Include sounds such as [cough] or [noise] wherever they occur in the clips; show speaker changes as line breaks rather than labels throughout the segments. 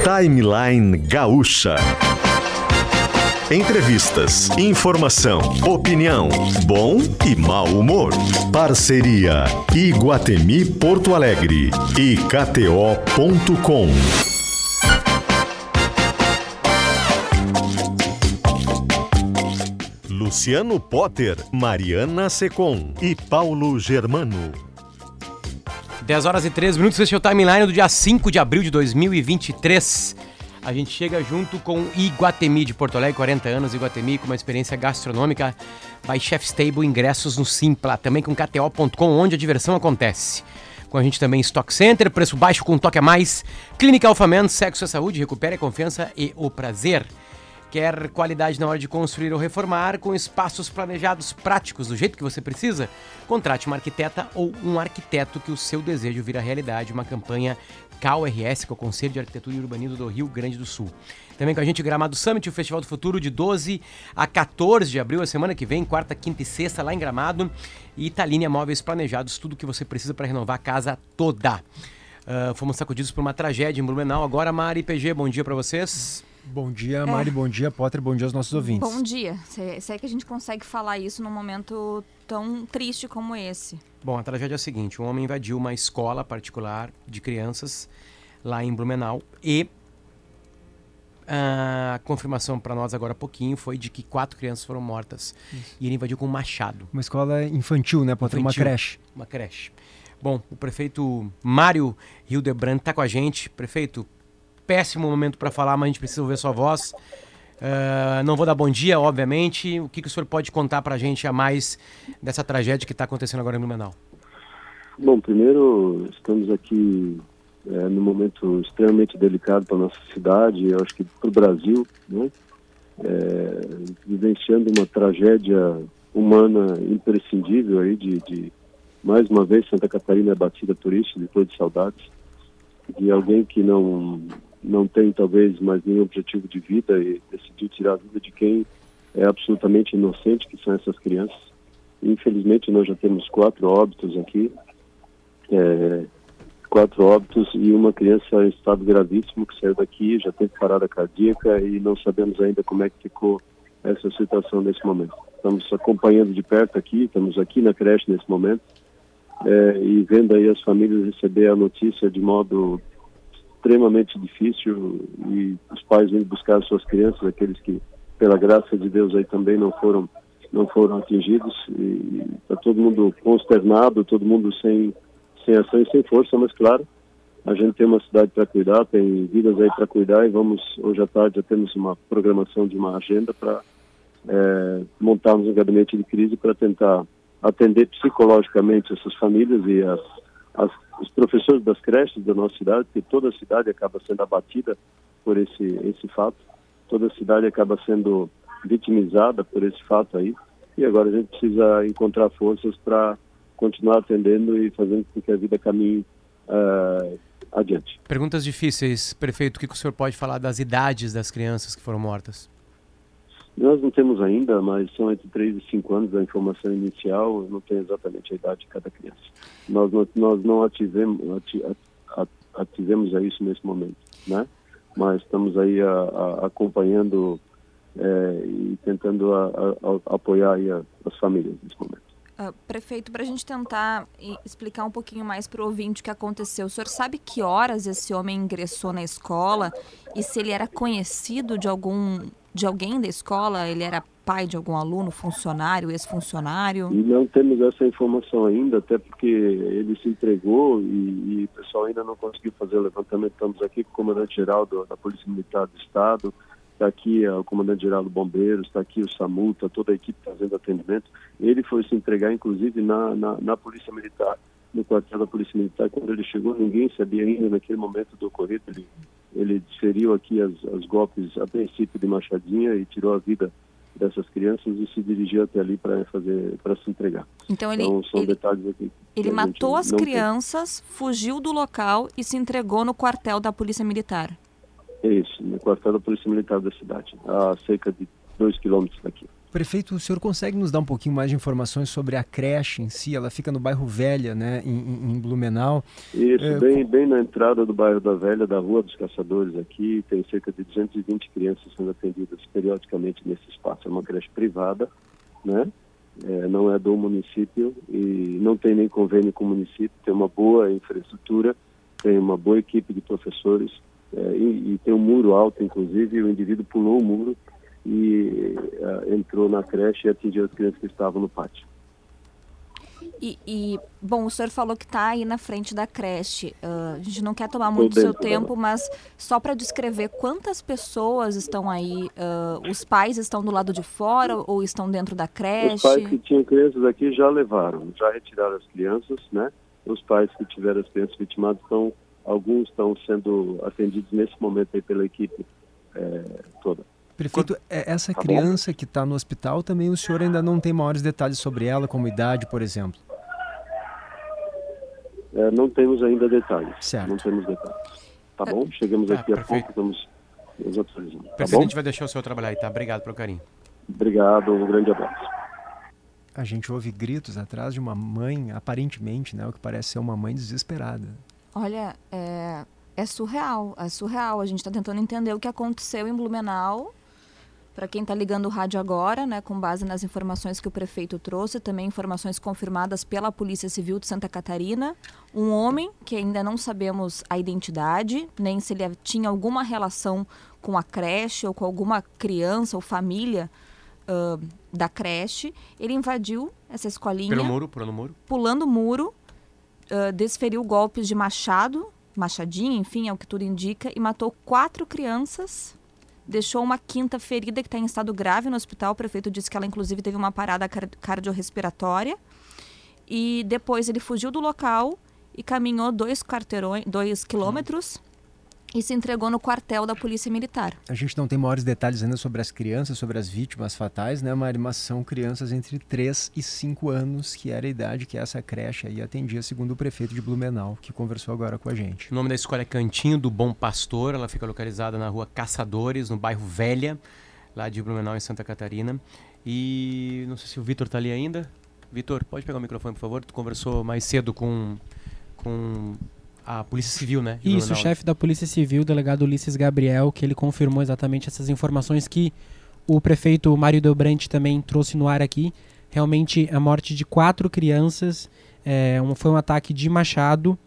Timeline Gaúcha. Entrevistas, informação, opinião, bom e mau humor. Parceria Iguatemi Porto Alegre e KTO.com. Luciano Potter, Mariana Secom e Paulo Germano.
10 horas e 13 minutos, esse é o timeline do dia 5 de abril de 2023. A gente chega junto com Iguatemi de Porto Alegre, 40 anos, Iguatemi com uma experiência gastronômica by Chef Stable, ingressos no Simpla, também com KTO.com, onde a diversão acontece. Com a gente também Stock Center, preço baixo com toque a mais. Clínica Alfaman, sexo e saúde, recupere a confiança e o prazer. Quer qualidade na hora de construir ou reformar, com espaços planejados práticos do jeito que você precisa? Contrate uma arquiteta ou um arquiteto que o seu desejo vira realidade. Uma campanha KRS, que é o Conselho de Arquitetura e Urbanismo do Rio Grande do Sul. Também com a gente Gramado Summit, o Festival do Futuro, de 12 a 14 de abril, a semana que vem, quarta, quinta e sexta, lá em Gramado. E Italínia Móveis Planejados, tudo que você precisa para renovar a casa toda. Uh, fomos sacudidos por uma tragédia em Blumenau. Agora, Mari PG, bom dia para vocês.
Bom dia, Mari, é. bom dia, Potter, bom dia aos nossos ouvintes.
Bom dia. Se, se é que a gente consegue falar isso num momento tão triste como esse.
Bom, a tragédia é a seguinte: um homem invadiu uma escola particular de crianças lá em Blumenau e a confirmação para nós agora há pouquinho foi de que quatro crianças foram mortas. Isso. E ele invadiu com um machado.
Uma escola infantil, né? Pode uma creche.
Uma creche. Bom, o prefeito Mário Hildebrand está com a gente. Prefeito, péssimo momento para falar, mas a gente precisa ouvir sua voz. Uh, não vou dar bom dia, obviamente. O que, que o senhor pode contar para a gente a mais dessa tragédia que está acontecendo agora em Blumenau?
Bom, primeiro, estamos aqui é, num momento extremamente delicado para nossa cidade, eu acho que para o Brasil, né? É, vivenciando uma tragédia humana imprescindível aí de, de, mais uma vez Santa Catarina é batida por isso, depois de saudades, de alguém que não não tem talvez mais nenhum objetivo de vida e decidiu tirar a vida de quem é absolutamente inocente, que são essas crianças. Infelizmente nós já temos quatro óbitos aqui, é, quatro óbitos e uma criança em estado gravíssimo que saiu daqui, já teve parada cardíaca e não sabemos ainda como é que ficou essa situação nesse momento. Estamos acompanhando de perto aqui, estamos aqui na creche nesse momento é, e vendo aí as famílias receber a notícia de modo extremamente difícil e os pais vêm buscar as suas crianças, aqueles que, pela graça de Deus, aí também não foram não foram atingidos. E está todo mundo consternado, todo mundo sem sem ação e sem força, mas claro, a gente tem uma cidade para cuidar, tem vidas aí para cuidar e vamos hoje à tarde já temos uma programação de uma agenda para é, montarmos um gabinete de crise para tentar atender psicologicamente essas famílias e as, as os professores das creches da nossa cidade, que toda a cidade acaba sendo abatida por esse, esse fato, toda a cidade acaba sendo vitimizada por esse fato aí, e agora a gente precisa encontrar forças para continuar atendendo e fazendo com que a vida caminhe uh, adiante.
Perguntas difíceis, prefeito, o que o senhor pode falar das idades das crianças que foram mortas?
Nós não temos ainda, mas são entre 3 e 5 anos a informação inicial, não tem exatamente a idade de cada criança. Nós não, nós não ativemos, ativemos a isso nesse momento, né? Mas estamos aí a, a, acompanhando é, e tentando a, apoiar as famílias nesse momento.
Uh, prefeito, para a gente tentar explicar um pouquinho mais para o ouvinte o que aconteceu, o senhor sabe que horas esse homem ingressou na escola e se ele era conhecido de algum de alguém da escola? Ele era pai de algum aluno, funcionário, ex-funcionário?
Não temos essa informação ainda, até porque ele se entregou e, e o pessoal ainda não conseguiu fazer o levantamento. Estamos aqui com o comandante-geral da Polícia Militar do Estado, está aqui o comandante-geral do Bombeiros, está aqui o SAMU, está toda a equipe fazendo atendimento. Ele foi se entregar, inclusive, na, na, na Polícia Militar, no quartel da Polícia Militar. Quando ele chegou, ninguém sabia ainda naquele momento do ocorrido. Ele ele desferiu aqui as, as golpes a princípio de machadinha e tirou a vida dessas crianças e se dirigiu até ali para fazer para se entregar.
Então ele então, são ele, detalhes aqui. Ele matou as crianças, tem. fugiu do local e se entregou no quartel da Polícia Militar.
É isso, no quartel da Polícia Militar da cidade, a cerca de dois quilômetros daqui.
Prefeito, o senhor consegue nos dar um pouquinho mais de informações sobre a creche em si? Ela fica no bairro Velha, né, em, em Blumenau.
Isso, é, bem, bem na entrada do bairro da Velha, da Rua dos Caçadores aqui, tem cerca de 220 crianças sendo atendidas periodicamente nesse espaço. É uma creche privada, né? É, não é do município e não tem nem convênio com o município, tem uma boa infraestrutura, tem uma boa equipe de professores é, e, e tem um muro alto, inclusive, o indivíduo pulou o muro e uh, entrou na creche e atingiu as crianças que estavam no pátio.
E, e bom, o senhor falou que está aí na frente da creche. Uh, a gente não quer tomar muito seu tempo, mas só para descrever quantas pessoas estão aí. Uh, os pais estão do lado de fora ou estão dentro da creche?
Os pais que tinham crianças aqui já levaram, já retiraram as crianças, né? Os pais que tiveram as crianças vitimadas estão, alguns estão sendo atendidos nesse momento aí pela equipe é, toda.
Prefeito, é, essa tá criança que está no hospital também o senhor ainda não tem maiores detalhes sobre ela, como idade, por exemplo?
É, não temos ainda detalhes.
Certo.
Não temos detalhes. Tá bom? Chegamos tá, aqui a pouco, estamos nos atualizando. Tá
Perfeito, a gente vai deixar o senhor trabalhar aí, tá? Obrigado pelo carinho.
Obrigado, um grande abraço.
A gente ouve gritos atrás de uma mãe, aparentemente, né? O que parece ser uma mãe desesperada.
Olha, é, é surreal, é surreal. A gente está tentando entender o que aconteceu em Blumenau para quem está ligando o rádio agora, né, com base nas informações que o prefeito trouxe, também informações confirmadas pela Polícia Civil de Santa Catarina, um homem que ainda não sabemos a identidade, nem se ele tinha alguma relação com a creche ou com alguma criança ou família uh, da creche, ele invadiu essa escolinha.
Pelo muro, pulando muro.
Pulando muro, uh, desferiu golpes de machado, machadinha, enfim, é o que tudo indica, e matou quatro crianças deixou uma quinta ferida que está em estado grave no hospital. O prefeito disse que ela, inclusive, teve uma parada cardiorrespiratória. E depois ele fugiu do local e caminhou dois, quarteirões, dois quilômetros e se entregou no quartel da Polícia Militar.
A gente não tem maiores detalhes ainda sobre as crianças, sobre as vítimas fatais, né, Mari? Mas são crianças entre 3 e 5 anos, que era a idade que essa creche aí atendia, segundo o prefeito de Blumenau, que conversou agora com a gente.
O nome da escola é Cantinho do Bom Pastor, ela fica localizada na rua Caçadores, no bairro Velha, lá de Blumenau, em Santa Catarina. E não sei se o Vitor está ali ainda. Vitor, pode pegar o microfone, por favor? Tu conversou mais cedo com, com a Polícia Civil, né?
Isso, o chefe da Polícia Civil, o delegado Ulisses Gabriel, que ele confirmou exatamente essas informações que o prefeito Mário Delbrante também trouxe no ar aqui. Realmente, a morte de quatro crianças é, um, foi um ataque de machado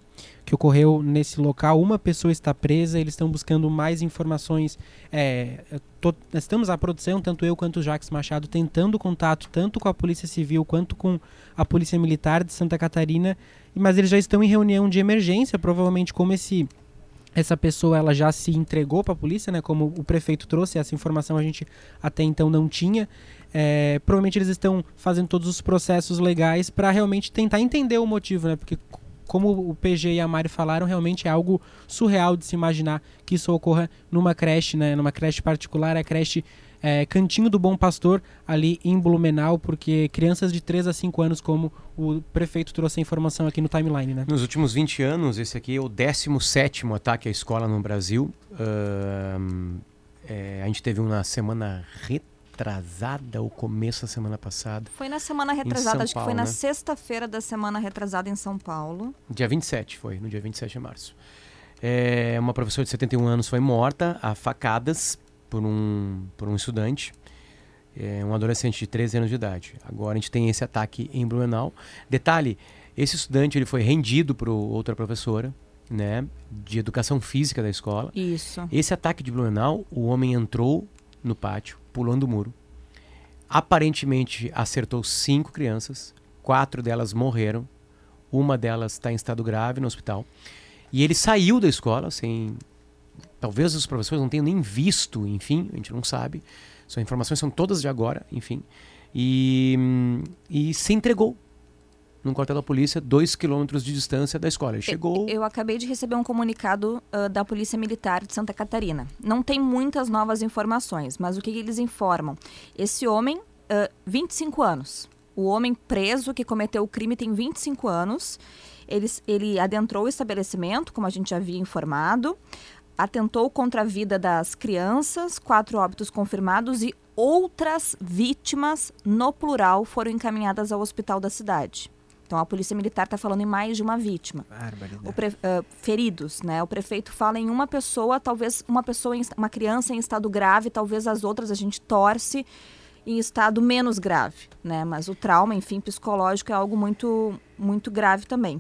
que ocorreu nesse local. Uma pessoa está presa, eles estão buscando mais informações. É, tô, estamos à produção, tanto eu quanto o Jacques Machado, tentando contato tanto com a Polícia Civil quanto com a Polícia Militar de Santa Catarina, mas eles já estão em reunião de emergência, provavelmente como esse essa pessoa ela já se entregou para a polícia, né? Como o prefeito trouxe essa informação a gente até então não tinha. É, provavelmente eles estão fazendo todos os processos legais para realmente tentar entender o motivo, né? Porque como o PG e a Mari falaram, realmente é algo surreal de se imaginar que isso ocorra numa creche, né? Numa creche particular, a creche é, Cantinho do Bom Pastor, ali em Blumenau, porque crianças de 3 a 5 anos, como o prefeito trouxe a informação aqui no timeline, né?
Nos últimos 20 anos, esse aqui é o 17 ataque à escola no Brasil. Uh, é, a gente teve uma semana retrasada retrasada ou começo da semana passada?
Foi na semana retrasada, acho Paulo, que foi na né? sexta-feira da semana retrasada em São Paulo.
Dia 27 foi, no dia 27 de março. É, uma professora de 71 anos foi morta a facadas por um, por um estudante, é, um adolescente de 13 anos de idade. Agora a gente tem esse ataque em Blumenau. Detalhe, esse estudante ele foi rendido por outra professora, né, de educação física da escola.
Isso.
Esse ataque de Blumenau, o homem entrou no pátio, pulando o muro. Aparentemente acertou cinco crianças, quatro delas morreram, uma delas está em estado grave no hospital. E ele saiu da escola sem. Talvez os professores não tenham nem visto, enfim, a gente não sabe. São informações são todas de agora, enfim. E, e se entregou num quartel da polícia, dois quilômetros de distância da escola. Ele chegou.
Eu, eu acabei de receber um comunicado uh, da Polícia Militar de Santa Catarina. Não tem muitas novas informações, mas o que, que eles informam? Esse homem, uh, 25 anos. O homem preso que cometeu o crime tem 25 anos. Ele, ele adentrou o estabelecimento, como a gente já havia informado, atentou contra a vida das crianças, quatro óbitos confirmados e outras vítimas, no plural, foram encaminhadas ao hospital da cidade. Então a polícia militar está falando em mais de uma vítima. Pre- ah, feridos, né? O prefeito fala em uma pessoa, talvez uma pessoa, em, uma criança em estado grave, talvez as outras a gente torce em estado menos grave, né? Mas o trauma, enfim, psicológico é algo muito, muito grave também.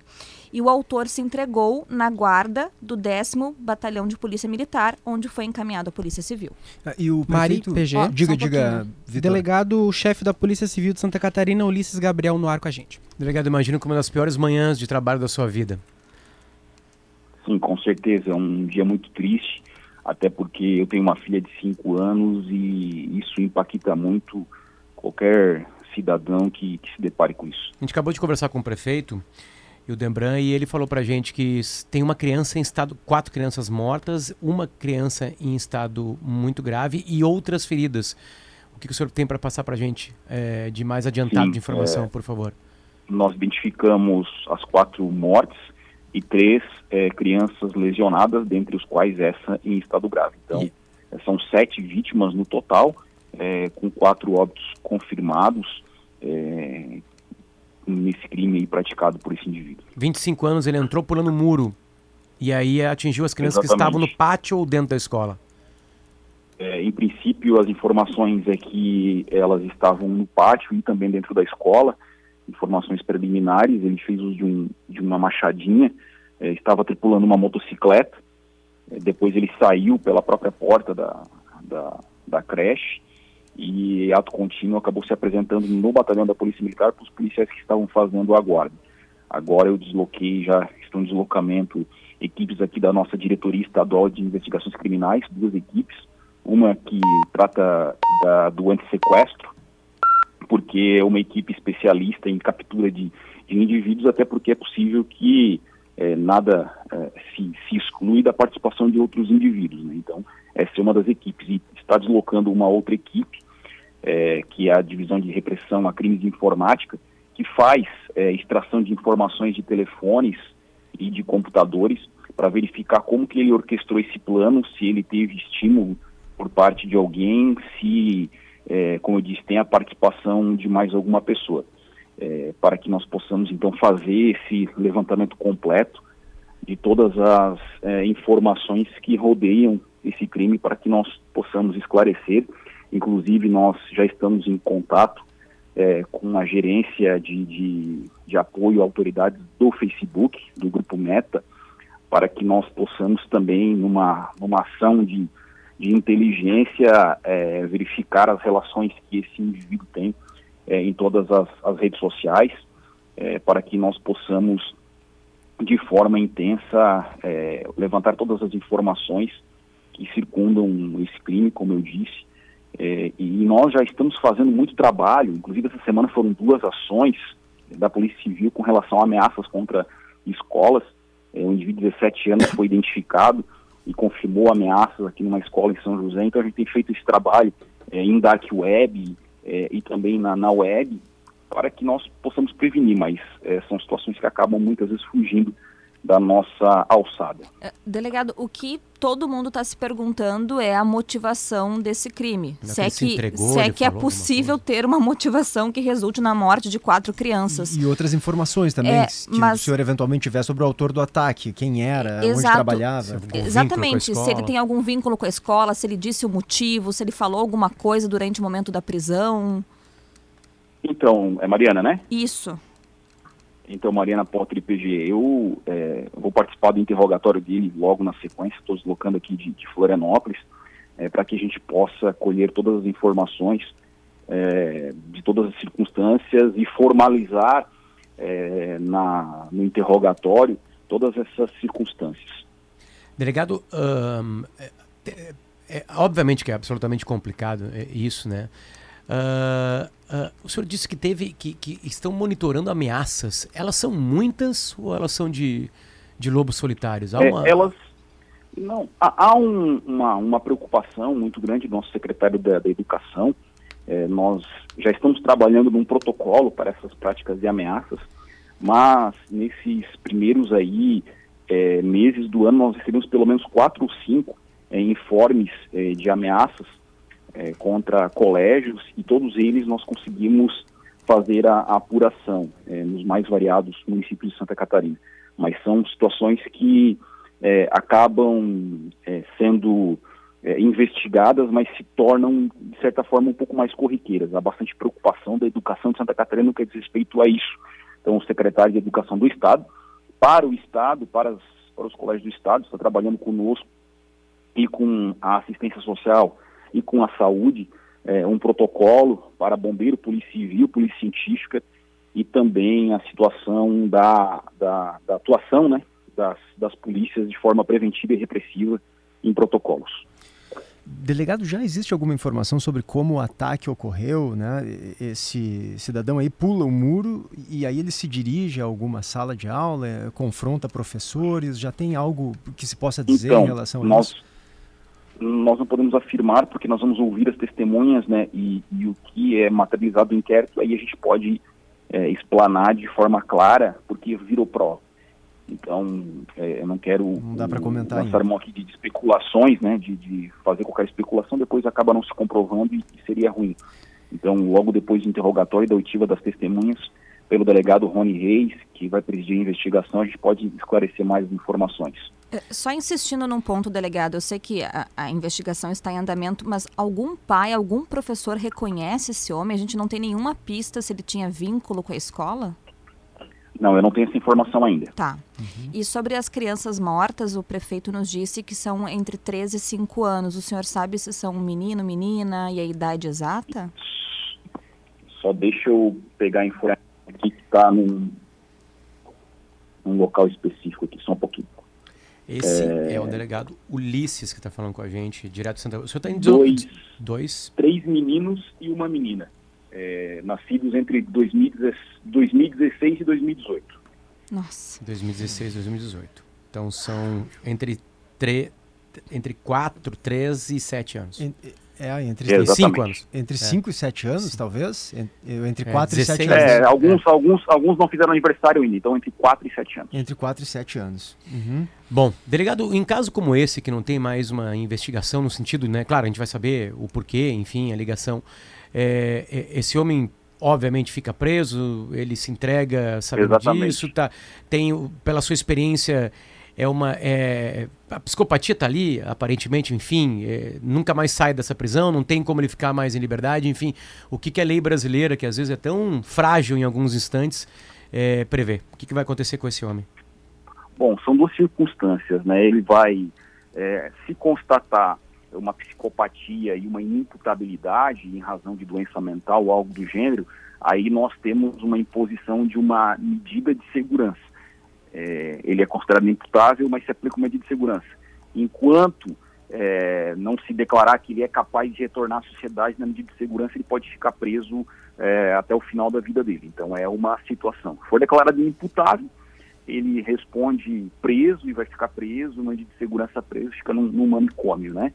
E o autor se entregou na guarda do 10º Batalhão de Polícia Militar, onde foi encaminhado à Polícia Civil.
Ah, E o
Mari,
prefeito...
PG.
Ó,
Diga,
um
diga. Vitor.
Delegado-chefe da Polícia Civil de Santa Catarina, Ulisses Gabriel, no ar com a gente.
Delegado, imagino que uma das piores manhãs de trabalho da sua vida.
Sim, com certeza. É um dia muito triste, até porque eu tenho uma filha de 5 anos e isso impacta muito qualquer cidadão que, que se depare com isso.
A gente acabou de conversar com o prefeito e o Dembran e ele falou pra gente que tem uma criança em estado, quatro crianças mortas, uma criança em estado muito grave e outras feridas. O que, que o senhor tem para passar pra gente eh, de mais adiantado
Sim,
de informação,
é,
por favor?
Nós identificamos as quatro mortes e três eh, crianças lesionadas, dentre os quais essa em estado grave. Então,
E-
eh, são sete vítimas no total, eh, com quatro óbitos confirmados eh, nesse crime aí praticado por esse indivíduo.
25 anos, ele entrou pulando muro e aí atingiu as crianças que
Exatamente.
estavam no pátio ou dentro da escola.
É, em princípio, as informações é que elas estavam no pátio e também dentro da escola. Informações preliminares, ele fez uso de, um, de uma machadinha, é, estava tripulando uma motocicleta. É, depois ele saiu pela própria porta da, da, da creche e, ato contínuo, acabou se apresentando no batalhão da Polícia Militar para os policiais que estavam fazendo a guarda. Agora eu desloquei, já estão em deslocamento equipes aqui da nossa diretoria estadual de investigações criminais, duas equipes, uma que trata da, do antissequestro, porque é uma equipe especialista em captura de, de indivíduos, até porque é possível que eh, nada eh, se, se exclui da participação de outros indivíduos. Né? Então, essa é uma das equipes. E está deslocando uma outra equipe, eh, que é a Divisão de Repressão a Crimes de Informática, que faz extração de informações de telefones e de computadores para verificar como que ele orquestrou esse plano, se ele teve estímulo por parte de alguém, se, eh, como eu disse, tem a participação de mais alguma pessoa, eh, para que nós possamos então fazer esse levantamento completo de todas as eh, informações que rodeiam esse crime para que nós possamos esclarecer. Inclusive, nós já estamos em contato eh, com a gerência de, de, de apoio a autoridades do Facebook, do Grupo Meta, para que nós possamos também, numa, numa ação de, de inteligência, eh, verificar as relações que esse indivíduo tem eh, em todas as, as redes sociais, eh, para que nós possamos, de forma intensa, eh, levantar todas as informações que circundam esse crime, como eu disse. Eh, e nós já estamos fazendo muito trabalho, inclusive essa semana foram duas ações da Polícia Civil com relação a ameaças contra escolas. Eh, um indivíduo de 17 anos foi identificado e confirmou ameaças aqui numa escola em São José. Então a gente tem feito esse trabalho eh, em dark web eh, e também na, na web para que nós possamos prevenir, mas eh, são situações que acabam muitas vezes fugindo da nossa alçada.
Eh, Delegado, o que todo mundo está se perguntando é a motivação desse crime.
Não
Se
que
é que,
entregou,
se é, que é possível ter uma motivação que resulte na morte de quatro crianças.
E outras informações também,
É,
se
mas-
o senhor eventualmente tiver sobre o autor do ataque, quem era, onde
Exato.
trabalhava.
Algum vínculo com a
Exatamente, se ele tem algum vínculo com a escola, se ele disse o motivo, se ele falou alguma coisa durante o momento da prisão.
Então, é Mariana, né?
Isso.
Então, Mariana Potter, IPG, eu eh, vou participar do interrogatório dele logo na sequência, estou deslocando aqui de, de Florianópolis, eh, para que a gente possa colher todas as informações eh, de todas as circunstâncias e formalizar eh, na, no interrogatório todas essas circunstâncias.
Delegado, é, é- é- obviamente que é absolutamente complicado é, isso, né? Ah, ah, o senhor disse que teve que, que estão monitorando ameaças. Elas são muitas ou elas são de, de lobos solitários? Há
É,
uma-
elas não há, há um- uma, uma preocupação muito grande do nosso secretário da, da educação É, nós já estamos trabalhando num protocolo para essas práticas de ameaças mas nesses primeiros aí é, meses do ano nós recebemos pelo menos quatro ou cinco é, informes é, de ameaças é, contra colégios e todos eles nós conseguimos fazer a, a apuração é, nos mais variados municípios de Santa Catarina. Mas são situações que é, acabam é, sendo é, investigadas, mas se tornam, de certa forma, um pouco mais corriqueiras. Há bastante preocupação da educação de Santa Catarina no que diz respeito a isso. Então, o secretário de Educação do Estado, para o Estado, para, as, para os colégios do Estado, está trabalhando conosco e com a assistência social e com a saúde, é, um protocolo para bombeiro, polícia civil, polícia científica e também a situação da, da, da atuação né, das, das polícias de forma preventiva e repressiva em protocolos.
Delegado, já existe alguma informação sobre como o ataque ocorreu, né? Esse cidadão aí pula o muro e aí ele se dirige a alguma sala de aula, confronta professores, já tem algo que se possa dizer
então,
em relação a
nós,
isso?
Nós não podemos afirmar porque nós vamos ouvir as testemunhas, né? E, e o que é materializado no inquérito, aí a gente pode é, explanar de forma clara, porque virou prova. Então, é, eu não quero
não dá comentar
lançar mão aqui de, especulações, né, de, de, fazer qualquer especulação, depois acaba não se comprovando e, e, seria ruim. Então, logo depois do interrogatório e da oitiva das testemunhas, pelo delegado Rony Reis, que vai presidir a investigação, a gente pode esclarecer mais informações.
É, só insistindo num ponto, delegado, eu sei que a, a, investigação está em andamento, mas algum pai, algum professor reconhece esse homem? A gente não tem nenhuma pista se ele tinha vínculo com a escola?
Não, eu não tenho essa informação ainda.
Tá. Uhum. E sobre as crianças mortas, o prefeito nos disse que são entre 13 e 5 anos. O senhor sabe se são menino, menina e a idade exata?
Só deixa eu pegar a informação aqui que está num, num local específico aqui, só um pouquinho.
Esse é, é o delegado Ulisses que está falando com a gente, direto de Santa... O senhor está em
dois,
dois?
Três meninos e uma menina é, nascidos entre 2016 e 2018.
Nossa.
2016 e 2018. Então são entre, tre, entre 4, 3 e 7 anos.
É, entre 5 anos. Entre 5 é. e 7 anos, Sim. talvez? Entre 4 é, e 7 anos.
É, alguns, Alguns, alguns não fizeram aniversário ainda, então entre 4 e 7 anos.
Entre 4 e 7 anos. Uhum.
Bom, delegado, em caso como esse, que não tem mais uma investigação no sentido, né? Claro, a gente vai saber o porquê, enfim, a ligação. É, é, esse homem obviamente fica preso, ele se entrega sabendo Exatamente. disso, tá, tem, pela sua experiência, é uma. É, a psicopatia está ali, aparentemente, enfim, é, nunca mais sai dessa prisão, não tem como ele ficar mais em liberdade, enfim. O que, que a lei brasileira, que às vezes é tão frágil em alguns instantes, é, prevê? O que, que vai acontecer com esse homem?
Bom, são duas circunstâncias, né? Ele vai é, se constatar uma psicopatia e uma inimputabilidade em razão de doença mental ou algo do gênero, aí nós temos uma imposição de uma medida de segurança. É, ele é considerado imputável, mas se aplica uma medida de segurança. Enquanto é, não se declarar que ele é capaz de retornar à sociedade na medida de segurança, ele pode ficar preso é, até o final da vida dele. Então é uma situação. Se for declarado imputável, ele responde preso e vai ficar preso, uma medida de segurança preso, fica num, num manicômio, né?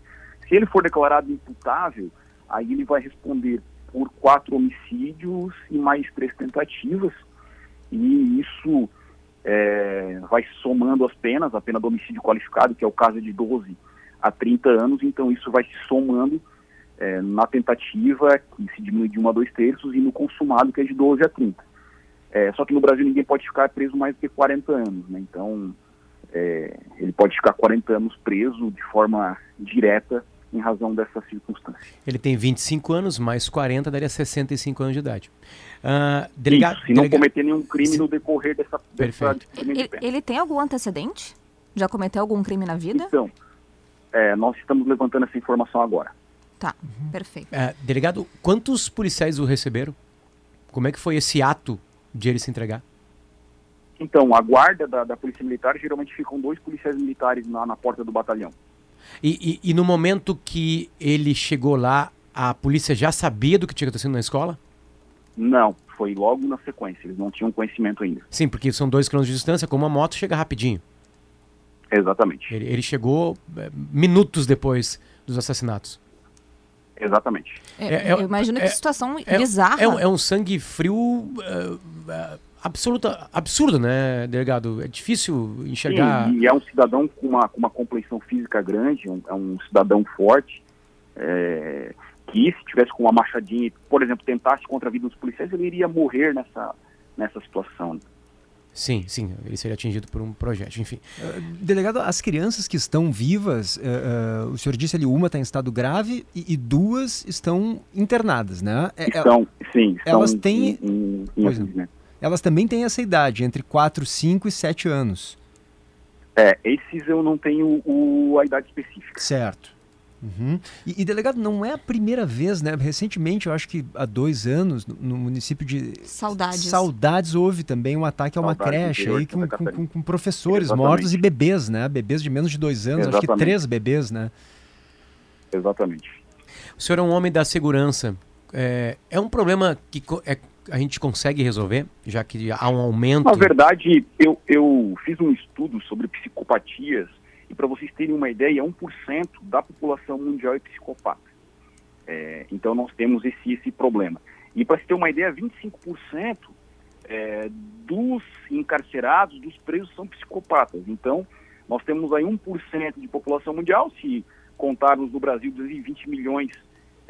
Se ele for declarado imputável, aí ele vai responder por quatro homicídios e mais três tentativas, e isso é, vai somando as penas, a pena do homicídio qualificado, que é o caso de 12 a 30 anos, então isso vai se somando é, na tentativa, que se diminui de 1 a 2 terços, e no consumado, que é de 12 a 30. É, só que no Brasil ninguém pode ficar preso mais do que 40 anos, né? então é, ele pode ficar 40 anos preso de forma direta em razão dessa circunstância.
Ele tem 25 anos, mais 40 daria 65 anos de idade. Uh, delegado,
Isso, se não cometer nenhum crime no decorrer dessa,
dessa ele, ele tem algum antecedente? Já cometeu algum crime na vida?
Então, é, nós estamos levantando essa informação agora.
Tá, uhum. perfeito.
Uh, delegado, quantos policiais o receberam? Como é que foi esse ato de ele se entregar?
Então, a guarda da, da Polícia Militar, geralmente ficam dois policiais militares na, na porta do batalhão.
E, e, e, no momento que ele chegou lá, a polícia já sabia do que tinha acontecido na escola?
Não, foi logo na sequência. Eles não tinham conhecimento ainda.
Sim, porque são dois quilômetros de distância, com uma moto chega rapidinho.
Exatamente.
Ele, ele chegou é, minutos depois dos assassinatos.
Exatamente.
É, é, eu imagino que é, situação bizarra.
É, um sangue frio uh, uh, absoluta, absurdo, né, delegado? É difícil enxergar.
Sim, e é um cidadão com uma, com uma complexão física grande, um, é um cidadão forte, é, que se tivesse com uma machadinha, por exemplo, tentasse contra a vida dos policiais, ele iria morrer nessa, nessa situação.
Sim, sim, ele seria atingido por um projétil, enfim.
Uh, delegado, as crianças que estão vivas, uh, uh, o senhor disse ali, uma está em estado grave e, e duas estão internadas, né?
Estão, sim. Estão
elas têm...
Em, em, em
elas também têm essa idade, entre 4, 5 e 7 anos.
É, esses eu não tenho o, a idade específica.
Certo. Uhum. E, e, delegado, não é a primeira vez, né? Recentemente, eu acho que há dois anos, no, no município de
Saudades.
Saudades, houve também um ataque a uma Saudades creche aí com, com, com, com professores Exatamente. mortos e bebês, né? Bebês de menos de dois anos, Exatamente. acho que três bebês, né?
Exatamente.
O senhor é um homem da segurança. É, é um problema que é a gente consegue resolver, já que há um aumento?
Na verdade, eu, eu fiz um estudo sobre psicopatias e para vocês terem uma ideia, 1% da população mundial é psicopata. É, então nós temos esse, esse problema. E para se ter uma ideia, 25% é, dos encarcerados, dos presos, são psicopatas. Então nós temos aí 1% de população mundial, se contarmos no Brasil 220 milhões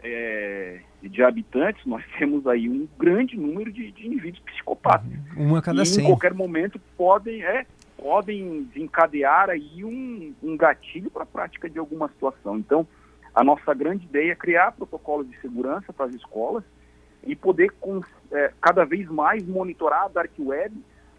é, de habitantes, nós [laughs] temos aí um grande número de, de indivíduos psicopatas.
Uma a cada
e
100.
em qualquer momento podem, é, podem desencadear aí um, um gatilho para a prática de alguma situação. Então, a nossa grande ideia é criar protocolos de segurança para as escolas e poder com, é, cada vez mais monitorar a dark web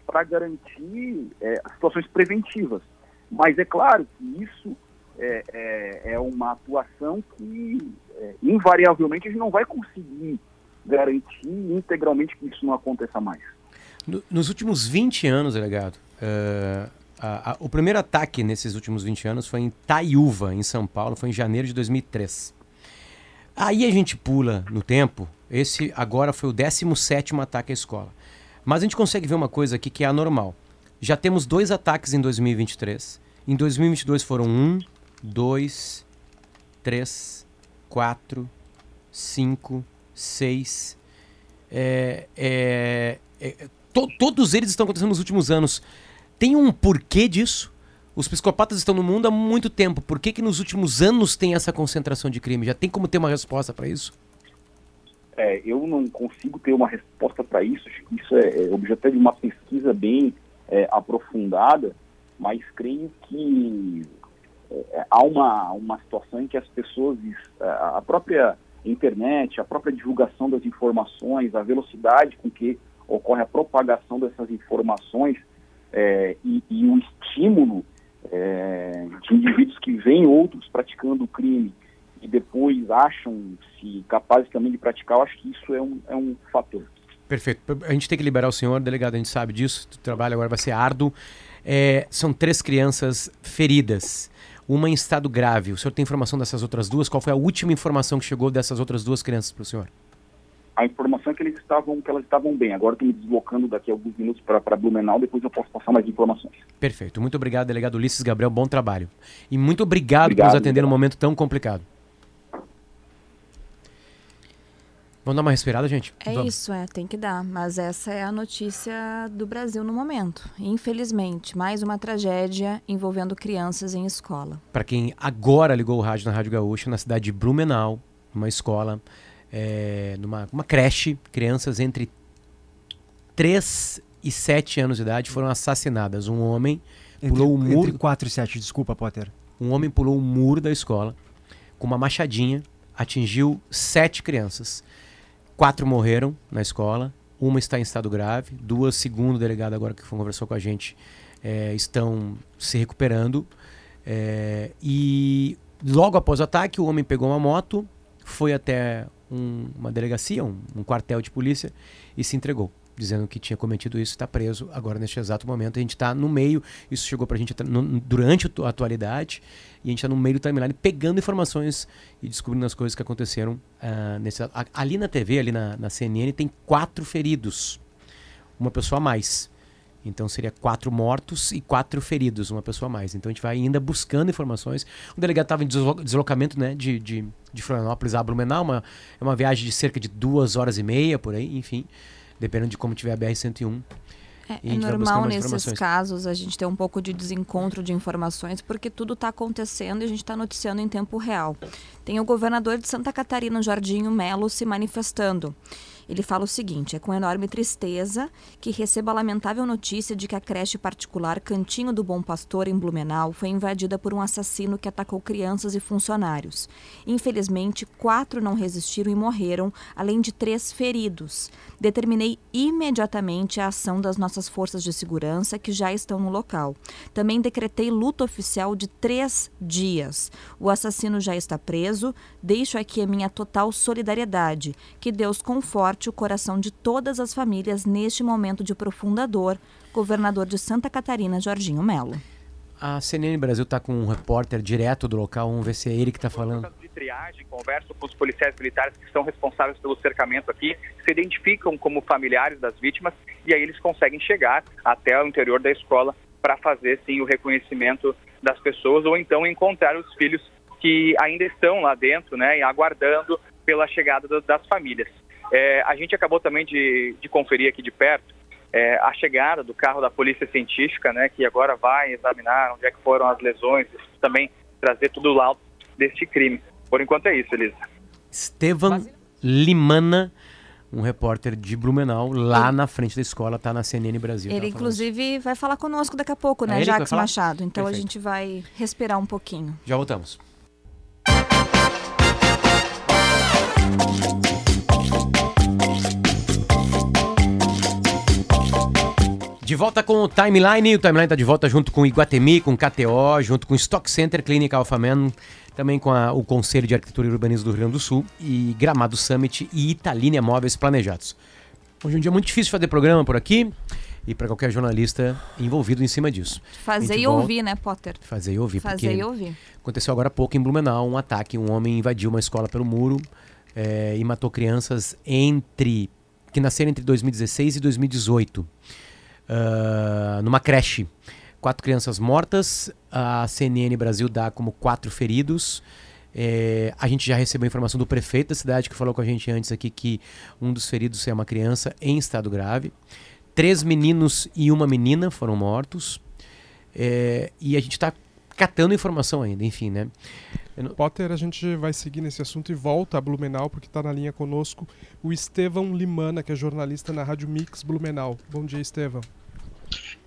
para garantir é, situações preventivas. Mas é claro que isso é, é, é uma atuação que é, invariavelmente a gente não vai conseguir garantir integralmente que isso não aconteça mais.
No, nos últimos 20 anos, delegado, uh, a, a, o primeiro ataque nesses últimos 20 anos foi em Taiúva, em São Paulo, foi em janeiro de 2003. Aí a gente pula no tempo, esse agora foi o 17 ataque à escola. Mas a gente consegue ver uma coisa aqui que é anormal. Já temos dois ataques em 2023. Em 2022 foram um, dois, três, quatro, cinco, seis. É, é, é, to, todos eles estão acontecendo nos últimos anos. Tem um porquê disso? Os psicopatas estão no mundo há muito tempo. Por que, que nos últimos anos tem essa concentração de crime? Já tem como ter uma resposta para isso?
É, eu não consigo ter uma resposta para isso. Isso é, é objeto de uma pesquisa bem é, aprofundada, mas creio que é, há uma, uma situação em que as pessoas, é, a própria internet, a própria divulgação das informações, a velocidade com que ocorre a propagação dessas informações é, e, e, o estímulo é, de indivíduos que veem outros praticando o crime e depois acham-se capazes também de praticar, eu acho que isso é um, é um fator.
Perfeito. A gente tem que liberar o senhor, delegado, a gente sabe disso, o trabalho agora vai ser árduo. É, são três crianças feridas uma em estado grave. O senhor tem informação dessas outras duas? Qual foi a última informação que chegou dessas outras duas crianças para o senhor?
A informação é que eles estavam, que elas estavam bem. Agora estou me deslocando daqui a alguns minutos para Blumenau, depois eu posso passar mais informações.
Perfeito. Muito obrigado, delegado Ulisses Gabriel. Bom trabalho. E muito obrigado, obrigado por nos atender num momento tão complicado. Vamos dar uma respirada, gente?
É
Vamos.
isso, é, tem que dar. Mas essa é a notícia do Brasil no momento. Infelizmente, mais uma tragédia envolvendo crianças em escola.
Para quem agora ligou o rádio na Rádio Gaúcha, na cidade de Blumenau, uma escola, é, numa uma creche, crianças entre 3 e 7 anos de idade foram assassinadas. Um homem
entre,
pulou o muro.
Entre 4 e 7, desculpa, Potter.
Um homem pulou o muro da escola com uma machadinha, atingiu sete crianças. Quatro morreram na escola, uma está em estado grave, duas, segundo o delegado agora que conversou com a gente, é, estão se recuperando. É, e logo após o ataque, o homem pegou uma moto, foi até um, uma delegacia, um, um quartel de polícia e se entregou dizendo que tinha cometido isso, está preso agora neste exato momento. A gente está no meio, isso chegou para a gente no, durante a atualidade, e a gente está no meio do timeline pegando informações e descobrindo as coisas que aconteceram uh, nesse, ali na TV, ali na, na CNN, tem quatro feridos, uma pessoa a mais. Então seria quatro mortos e quatro feridos, uma pessoa a mais. Então a gente vai ainda buscando informações. O delegado estava em deslocamento né, de, de, de Florianópolis a Blumenau, uma, é uma viagem de cerca de duas horas e meia por aí, enfim dependendo de como tiver a BR-101.
É, é normal nesses casos a gente ter um pouco de desencontro de informações, porque tudo está acontecendo e a gente está noticiando em tempo real. Tem o governador de Santa Catarina, Jorginho Melo, se manifestando. Ele fala o seguinte: é com enorme tristeza que recebo a lamentável notícia de que a creche particular Cantinho do Bom Pastor, em Blumenau, foi invadida por um assassino que atacou crianças e funcionários. Infelizmente, quatro não resistiram e morreram, além de três feridos. Determinei imediatamente a ação das nossas forças de segurança que já estão no local. Também decretei luta oficial de três dias. O assassino já está preso. Deixo aqui a minha total solidariedade. Que Deus conforte o coração de todas as famílias neste momento de profunda dor. Governador de Santa Catarina, Jorginho Melo.
A CNN Brasil está com um repórter direto do local, vamos ver se é ele que está falando.
de triagem, converso com os policiais militares que são responsáveis pelo cercamento aqui, se identificam como familiares das vítimas e aí eles conseguem chegar até o interior da escola para fazer sim o reconhecimento das pessoas ou então encontrar os filhos que ainda estão lá dentro, né, e aguardando pela chegada das famílias. É, a gente acabou também de, de conferir aqui de perto é, a chegada do carro da polícia científica, né, que agora vai examinar onde é que foram as lesões, também trazer tudo o laudo deste crime. Por enquanto é isso, Elisa.
Estevam Limana, um repórter de Blumenau, lá na frente da escola, tá na CNN Brasil.
Ele,
Tava falando
inclusive, vai falar conosco daqui a pouco,
É
né,
ele que vai
Jacques? Machado. Então a
Perfeito.
gente vai respirar um pouquinho.
Já voltamos. De volta com o Timeline, o Timeline tá de volta junto com o Iguatemi, com o KTO, junto com o Stock Center, Clínica Alphaman, também com a- o Conselho de Arquitetura e Urbanismo do Rio Grande do Sul, e Gramado Summit e Italínia Móveis Planejados. Hoje é um dia muito difícil fazer programa por aqui, e para qualquer jornalista envolvido em cima disso.
Fazer e
volta-
ouvir, né, Potter?
Fazer e ouvir,
Fazer e ouvir.
Aconteceu agora há pouco em Blumenau um ataque. Um homem invadiu uma escola pelo muro eh, e matou crianças entre que nasceram entre 2016 e 2018 ah, numa creche. Quatro crianças mortas. A CNN Brasil dá como quatro feridos. Eh, a gente já recebeu informação do prefeito da cidade que falou com a gente antes aqui que um dos feridos é uma criança em estado grave. Três meninos e uma menina foram mortos. Eh, e a gente está catando informação ainda, enfim, né?
Potter, a gente vai seguir nesse assunto e volta a Blumenau, porque está na linha conosco o Estevão Limana, que é jornalista na Rádio Mix Blumenau. Bom dia, Estevão.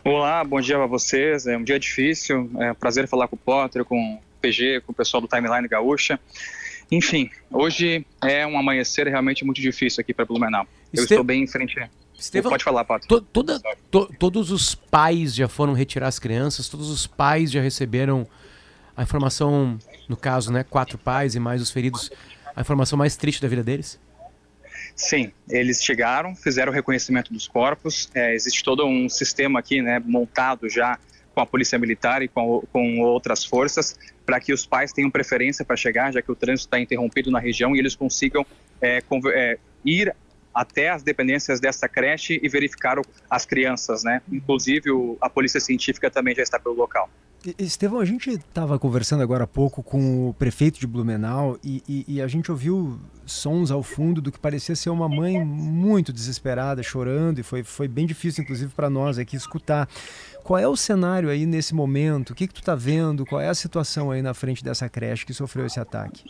Olá, bom dia a vocês. É um dia difícil. É um prazer falar com o Potter, com o PG, com o pessoal do Timeline Gaúcha. Enfim, hoje é um amanhecer realmente muito difícil aqui para Blumenau. Eu estou bem em frente.
Estevão,
Pode falar, Potter.
to- toda- to- todos os pais já foram retirar as crianças, todos os pais já receberam a informação, no caso, né, quatro pais e mais os feridos, a informação mais triste da vida deles?
Sim, eles chegaram, fizeram o reconhecimento dos corpos. É, existe todo um sistema aqui, né, montado já com a polícia militar e com, com outras forças, para que os pais tenham preferência para chegar, já que o trânsito está interrompido na região e eles consigam é, é, ir até as dependências dessa creche e verificar as crianças, né? Inclusive o- a polícia científica também já está pelo local.
Estevão, a gente estava conversando agora há pouco com o prefeito de Blumenau e, e- e a gente ouviu sons ao fundo do que parecia ser uma mãe muito desesperada, chorando, e foi, foi bem difícil, inclusive, para nós aqui escutar. Qual é o cenário aí nesse momento? O que, que tu está vendo? Qual é a situação aí na frente dessa creche que sofreu esse ataque?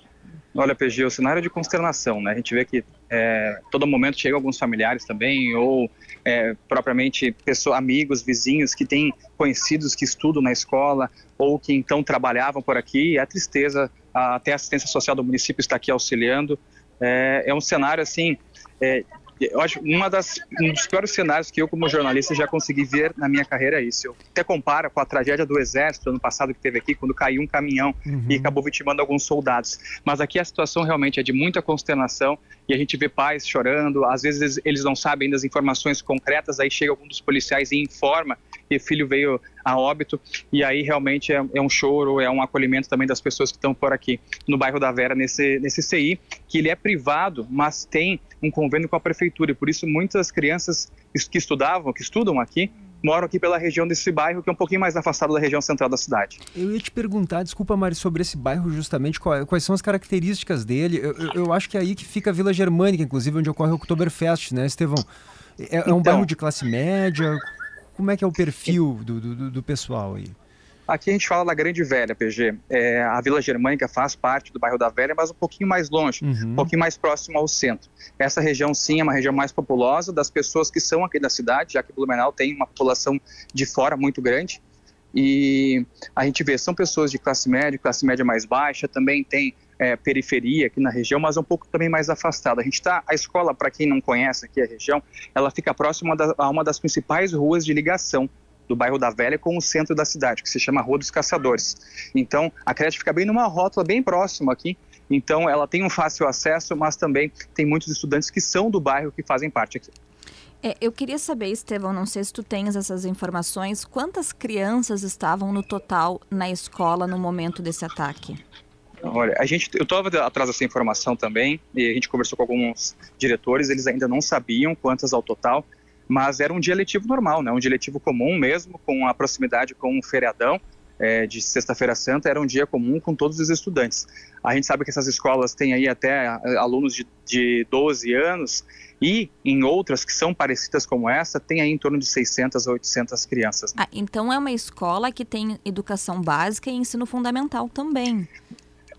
Olha, PG, o cenário é de consternação, né? A gente vê que é, todo momento chegam alguns familiares também, ou é, propriamente pessoas, amigos, vizinhos que têm conhecidos que estudam na escola, ou que então trabalhavam por aqui. E a tristeza, até a assistência social do município está aqui auxiliando. É, é um cenário assim. Eu acho uma das um dos piores cenários que eu como jornalista já consegui ver na minha carreira é isso. Eu até comparo com a tragédia do exército ano passado que teve aqui quando caiu um caminhão e acabou vitimando alguns soldados. Mas aqui a situação realmente é de muita consternação e a gente vê pais chorando, às vezes eles não sabem das informações concretas, aí chega algum dos policiais e informa que o filho veio a óbito e aí realmente é, é um choro, é um acolhimento também das pessoas que estão por aqui no bairro da Vera, nesse, nesse CI, que ele é privado, mas tem um convênio com a prefeitura e por isso muitas crianças que estudavam, que estudam aqui, moram aqui pela região desse bairro que é um pouquinho mais afastado da região central da cidade.
Eu ia te perguntar, desculpa, Mari, sobre esse bairro justamente, qual- quais são as características dele. Eu, eu- eu acho que é aí que fica a Vila Germânica, inclusive, onde ocorre o Oktoberfest, né, Estevão? É, é um
Então.
bairro de classe média? Como é que é o perfil do, do, do pessoal aí?
Aqui a gente fala da Grande Velha, PG. É, a Vila Germânica faz parte do bairro da Velha, mas um pouquinho mais longe,
Uhum.
um pouquinho mais próximo ao centro. Essa região, sim, é uma região mais populosa das pessoas que são aqui da cidade, já que Blumenau tem uma população de fora muito grande. E a gente vê, são pessoas de classe média, classe média mais baixa, também tem é, periferia aqui na região, mas um pouco também mais afastada. A gente está, a escola, para quem não conhece aqui a região, ela fica próxima da, a uma das principais ruas de ligação do bairro da Velha com o centro da cidade, que se chama Rua dos Caçadores. Então, a creche fica bem numa rótula bem próxima aqui. Então, ela tem um fácil acesso, mas também tem muitos estudantes que são do bairro que fazem parte aqui.
É, eu queria saber, Estevão, não sei se tu tens essas informações, quantas crianças estavam no total na escola no momento desse ataque?
Olha, a gente, eu estava atrás dessa informação também, e a gente conversou com alguns diretores, eles ainda não sabiam quantas ao total, mas era um dia letivo normal, né? um dia letivo comum mesmo, com a proximidade com o feriadão é, de Sexta-feira Santa, era um dia comum com todos os estudantes. A gente sabe que essas escolas têm aí até eh, alunos de, de 12 anos, e em outras que são parecidas como essa, tem aí em torno de 600 a 800 crianças.
Ah, então é uma escola que tem educação básica e ensino fundamental também.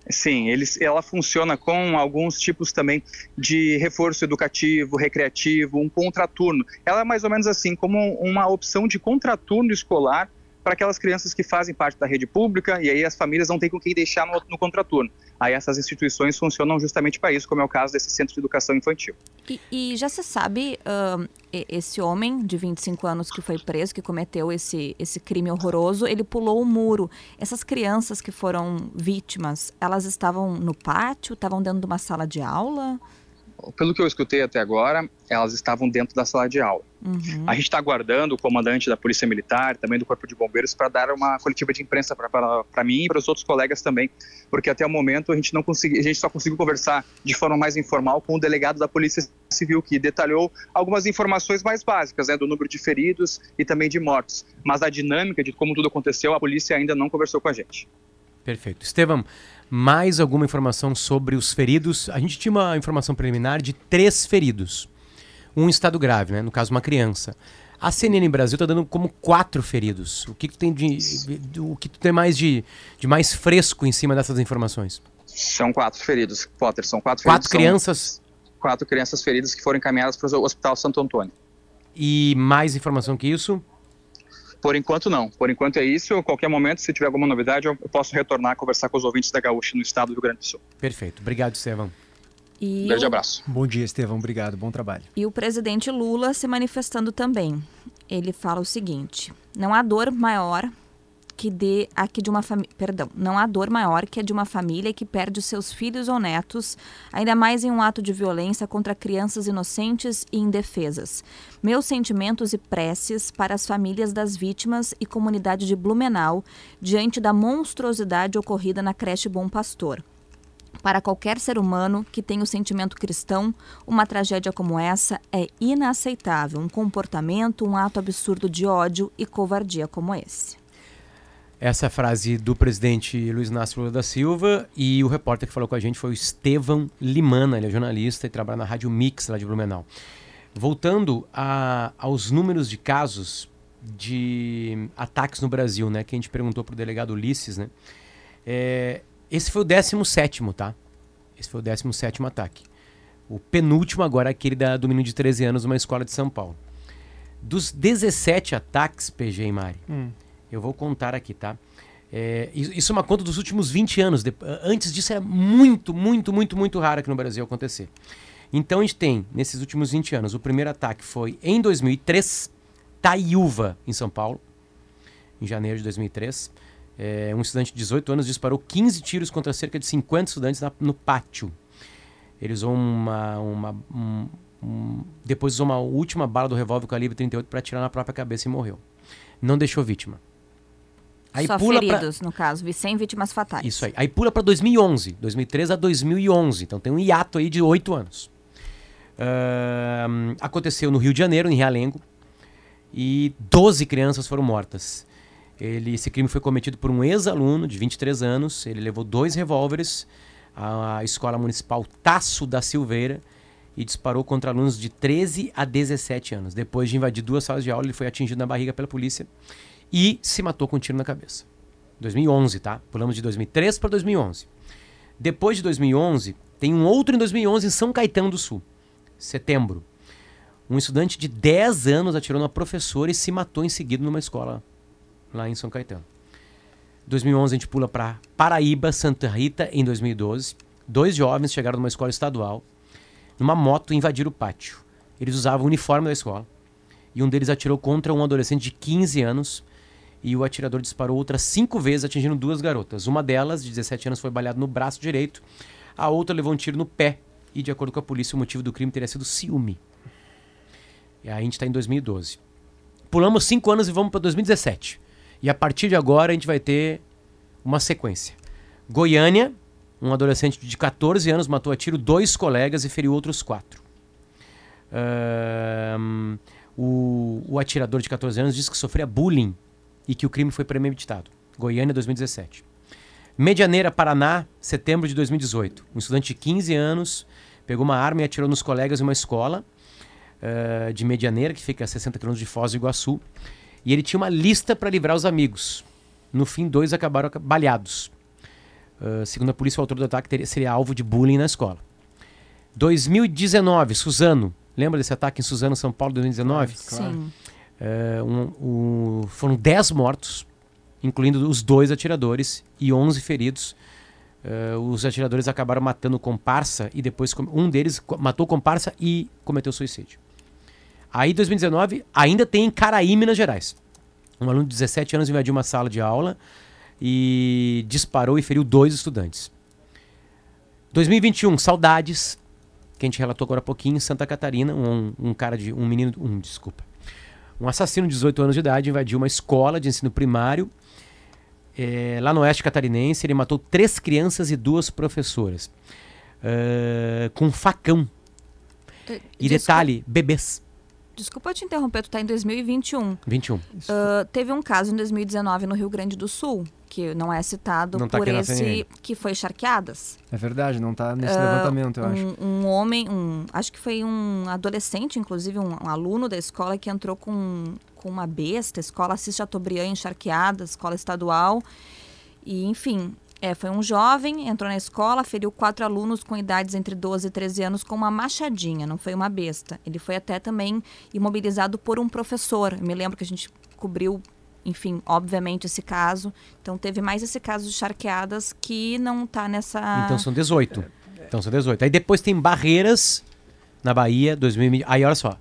Sim, eles, ela funciona com alguns tipos também de reforço educativo, recreativo, um contraturno. Ela é mais ou menos assim, como uma opção de contraturno escolar para aquelas crianças que fazem parte da rede pública e aí as famílias não têm com quem deixar no, no contraturno. Aí essas instituições funcionam justamente para isso, como é o caso desse centro de educação infantil.
E, e já se sabe, e- esse homem de 25 anos que foi preso, que cometeu esse, esse crime horroroso, ele pulou o muro. Essas crianças que foram vítimas, elas estavam no pátio, estavam dentro de uma sala de aula?
Pelo que eu escutei até agora, elas estavam dentro da sala de aula.
Uhum.
A gente está aguardando o comandante da Polícia Militar, também do Corpo de Bombeiros, para dar uma coletiva de imprensa para mim e para os outros colegas também, porque até o momento a gente não consegui, a gente só conseguiu conversar de forma mais informal com o delegado da Polícia Civil que detalhou algumas informações mais básicas, né, do número de feridos e também de mortos, mas a dinâmica de como tudo aconteceu, a polícia ainda não conversou com a gente.
Perfeito. Estevam, mais alguma informação sobre os feridos? A gente tinha uma informação preliminar de três feridos. Um estado grave, né? No caso, uma criança. A CNN Brasil está dando como quatro feridos. O que, tu tem de, o que tu tem mais de, de mais fresco em cima dessas informações?
São quatro feridos, Potter, são quatro
Quatro
feridos.
crianças
Quatro crianças feridas que foram encaminhadas para o Hospital Santo Antônio.
e mais informação que isso?
Por enquanto, não. Por enquanto é isso. A qualquer momento, se tiver alguma novidade, eu posso retornar conversar com os ouvintes da Gaúcha no estado do Rio Grande do Sul.
Perfeito. Obrigado, Estevam.
E
Um grande
o-
abraço.
Bom dia, Estevão. Obrigado. Bom trabalho.
E o presidente Lula se manifestando também. Ele fala o seguinte: não há dor maior que de a que de uma família, perdão, não há dor maior que a de uma família que perde os seus filhos ou netos, ainda mais em um ato de violência contra crianças inocentes e indefesas. Meus sentimentos e preces para as famílias das vítimas e comunidade de Blumenau diante da monstruosidade ocorrida na creche Bom Pastor. Para qualquer ser humano que tenha o sentimento cristão, uma tragédia como essa é inaceitável. Um comportamento, um ato absurdo de ódio e covardia como esse.
Essa é a frase do presidente Luiz Inácio Lula da Silva e o repórter que falou com a gente foi o Estevão Limana, ele é jornalista e trabalha na Rádio Mix lá de Blumenau. Voltando a- aos números de casos de ataques no Brasil, né, que a gente perguntou para o delegado Ulisses, né, é, esse foi o 17º, tá? Esse foi o 17º ataque. O penúltimo agora é aquele da, do menino de 13 anos numa escola de São Paulo. Dos 17 ataques, PG e Mari,
Hum.
Eu vou contar aqui, tá? É, isso é uma conta dos últimos 20 anos. Antes disso era muito, muito, muito, muito raro aqui no Brasil acontecer. Então a gente tem, nesses últimos 20 anos, o primeiro ataque foi em 2003, Taiúva, em São Paulo, em janeiro de 2003. É, um estudante de 18 anos disparou 15 tiros contra cerca de 50 estudantes na- no pátio. Ele usou uma. uma um- um- depois usou uma última bala do revólver calibre 38 para atirar na própria cabeça e morreu. Não deixou vítima. Aí
Só
pula pra-
feridos, no caso, 100 vítimas fatais.
Isso aí. Aí pula para 2011, 2013 a 2011. Então tem um hiato aí de oito anos. Ahn, aconteceu no Rio de Janeiro, em Realengo, e 12 crianças foram mortas. Ele, esse crime foi cometido por um ex-aluno de 23 anos. Ele levou dois revólveres à escola municipal Tasso da Silveira e disparou contra alunos de 13 a 17 anos. Depois de invadir duas salas de aula, ele foi atingido na barriga pela polícia e se matou com um tiro na cabeça. 2011, tá? Pulamos de 2003 para 2011. Depois de 2011, tem um outro em 2011 em São Caetano do Sul, setembro. Um estudante de 10 anos atirou na professora e se matou em seguida numa escola lá em São Caetano. 2011 a gente pula para Paraíba, Santa Rita, em 2012. Dois jovens chegaram numa escola estadual, numa moto, invadiram o pátio. Eles usavam o uniforme da escola. E um deles atirou contra um adolescente de 15 anos. E o atirador disparou outras cinco vezes, atingindo duas garotas. Uma delas, de 17 anos, foi baleada no braço direito. A outra levou um tiro no pé. E, de acordo com a polícia, o motivo do crime teria sido ciúme. E aí a gente está em 2012. Pulamos cinco anos e vamos para 2017. E a partir de agora a gente vai ter uma sequência. Goiânia, um adolescente de 14 anos matou a tiro dois colegas e feriu outros quatro. O, o atirador de 14 anos disse que sofria bullying e que o crime foi premeditado. Goiânia, 2017. Medianeira, Paraná, setembro de 2018. Um estudante de 15 anos pegou uma arma e atirou nos colegas em uma escola eh, de Medianeira, que fica a 60 km de Foz do Iguaçu. E ele tinha uma lista para livrar os amigos. No fim, dois acabaram aca- baleados. Uh, segundo a polícia, o autor do ataque teria- seria alvo de bullying na escola. 2019, Suzano. Lembra desse ataque em Suzano, São Paulo, 2019?
Sim.
É, um- um- foram 10 mortos, incluindo os dois atiradores, e 11 feridos. É, os atiradores acabaram matando o comparsa e depois um deles matou o comparsa e cometeu suicídio. Aí, 2019, ainda tem em Caraí, Minas Gerais. Um aluno de 17 anos invadiu uma sala de aula e disparou e feriu dois estudantes. 2021, saudades, que a gente relatou agora há pouquinho, em Santa Catarina, um, um cara de. um menino. Um, desculpa. Um assassino de 18 anos de idade invadiu uma escola de ensino primário eh, lá no oeste catarinense. Ele matou três crianças e duas professoras. eh, com um facão.
Eh,
E
desculpa-
detalhe, bebês.
Desculpa te interromper, tu tá em 2021.
21.
Ah, teve um caso em 2019 no Rio Grande do Sul, que não é citado
Não tá
por esse, que foi charqueadas.
É verdade, não está nesse levantamento, eu acho.
Um, um homem, um, acho que foi um adolescente, inclusive um, um aluno da escola que entrou com, com uma besta, escola Assis Chateaubriand encharqueada, escola estadual. E, enfim, é, foi um jovem, entrou na escola, feriu quatro alunos com idades entre 12 e 13 anos com uma machadinha, não foi uma besta. Ele foi até também imobilizado por um professor. Eu me lembro que a gente cobriu, enfim, obviamente esse caso. Então teve mais esse caso de charqueadas que não está nessa...
Então são 18. Então são 18. Aí depois tem Barreiras, na Bahia, 2020. Aí olha só.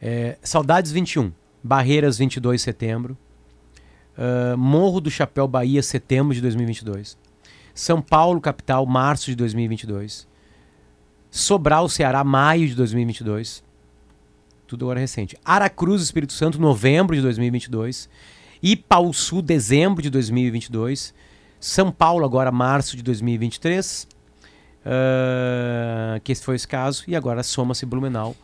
É, Saudades 21. Barreiras, 22 de setembro. Ah, Morro do Chapéu, Bahia, setembro de 2022. São Paulo, capital, março de 2022. Sobral, Ceará, maio de 2022. Tudo agora recente. Aracruz, Espírito Santo, novembro de 2022. Ipauçu, dezembro de 2022. São Paulo, agora março de 2023. Ah, que esse foi esse caso. E agora soma-se Blumenau,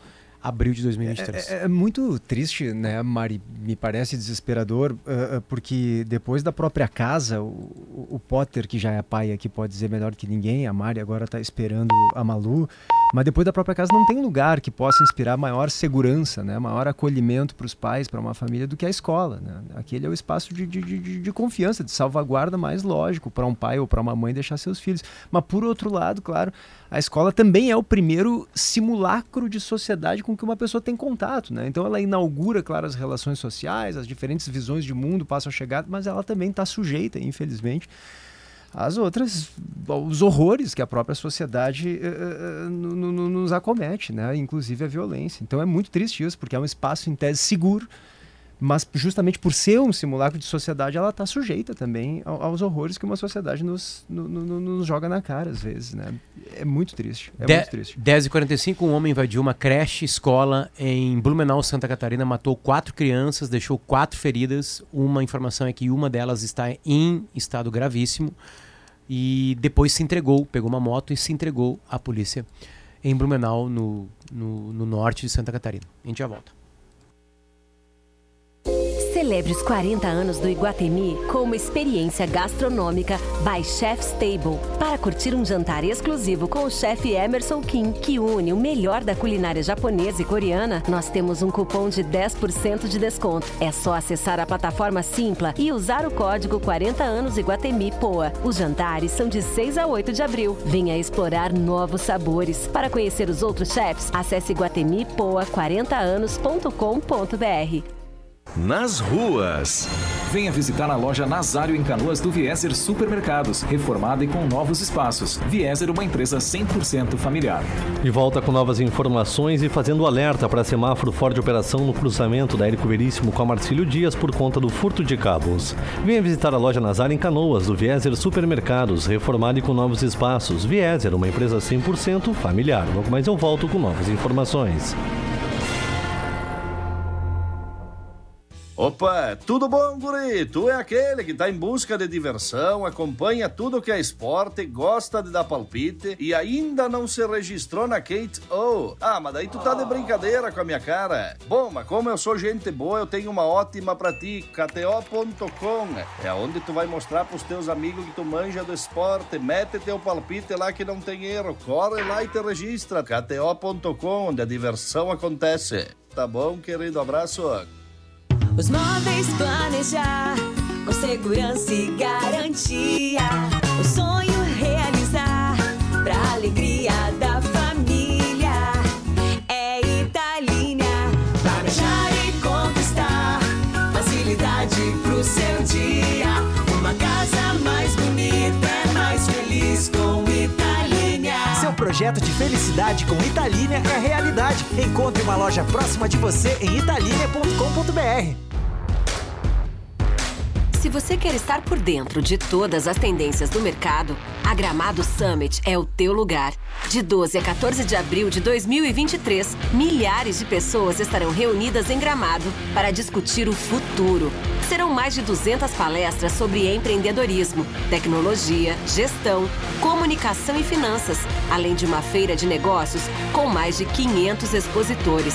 abril de 2023.
É, é muito triste, né, Mari? Me parece desesperador, ah, porque depois da própria casa, o, o- o Potter, que já é pai aqui, pode dizer melhor que ninguém, a Mari agora está esperando a Malu, mas depois da própria casa não tem lugar que possa inspirar maior segurança, né, maior acolhimento para os pais, para uma família, do que a escola. Né? Aquele é o espaço de, de, de, de confiança, de salvaguarda mais lógico para um pai ou para uma mãe deixar seus filhos. Mas por outro lado, claro, a escola também é o primeiro simulacro de sociedade com que uma pessoa tem contato, né? Então ela inaugura, claro, as relações sociais, as diferentes visões de mundo passam a chegar, mas ela também está sujeita, infelizmente, às outras, aos horrores que a própria sociedade no- nos acomete, né? Inclusive a violência. Então é muito triste isso, porque é um espaço em tese seguro, mas justamente por ser um simulacro de sociedade, ela está sujeita também ao- aos horrores que uma sociedade nos, no- no- no- nos joga na cara às vezes, né? É muito triste, é
De-
muito triste.
10h45, um homem invadiu uma creche escola em Blumenau, Santa Catarina, matou quatro crianças, deixou quatro feridas. Uma informação é que uma delas está em estado gravíssimo e depois se entregou, pegou uma moto e se entregou à polícia em Blumenau, no, no, no norte de Santa Catarina. A gente já volta.
Celebre os 40 anos do Iguatemi com uma experiência gastronômica by Chef's Table. Para curtir um jantar exclusivo com o chefe Emerson Kim, que une o melhor da culinária japonesa e coreana, nós temos um cupom de 10% de desconto. É só acessar a plataforma Simpla e usar o código 40 anos Iguatemi Poa. Os jantares são de 6 a 8 de abril. Venha explorar novos sabores. Para conhecer os outros chefs, acesse guatemipoa40anos.com.br.
Nas ruas. Venha visitar a loja Nazário em Canoas do Vieser Supermercados, reformada e com novos espaços. Vieser, uma empresa 100% familiar.
De volta com novas informações e fazendo alerta para semáforo fora de operação no cruzamento da Érico Veríssimo com a Marcílio Dias por conta do furto de cabos. Venha visitar a loja Nazário em Canoas do Vieser Supermercados, reformada e com novos espaços. Vieser, uma empresa 100% familiar. Logo mais eu volto com novas informações.
Opa, tudo bom, guri? Tu é aquele que tá em busca de diversão, acompanha tudo que é esporte, gosta de dar palpite e ainda não se registrou na Kate O. Ah, mas daí tu tá de brincadeira com a minha cara. Bom, mas como eu sou gente boa, eu tenho uma ótima pra ti, KTO.com. É onde tu vai mostrar pros teus amigos que tu manja do esporte, mete teu palpite lá que não tem erro, corre lá e te registra. KTO.com, onde a diversão acontece. Tá bom, querido? Abraço.
Os móveis planejar com segurança e garantia. O sonho realizar pra alegria da família. É Italínia. Planejar e conquistar. Facilidade pro seu dia.
Projeto de felicidade com Italínia é realidade. Encontre uma loja próxima de você em italínia.com.br.
Se você quer estar por dentro de todas as tendências do mercado, a Gramado Summit é o teu lugar. De 12 a 14 de abril de 2023, milhares de pessoas estarão reunidas em Gramado para discutir o futuro. Serão mais de 200 palestras sobre empreendedorismo, tecnologia, gestão, comunicação e finanças, além de uma feira de negócios com mais de 500 expositores.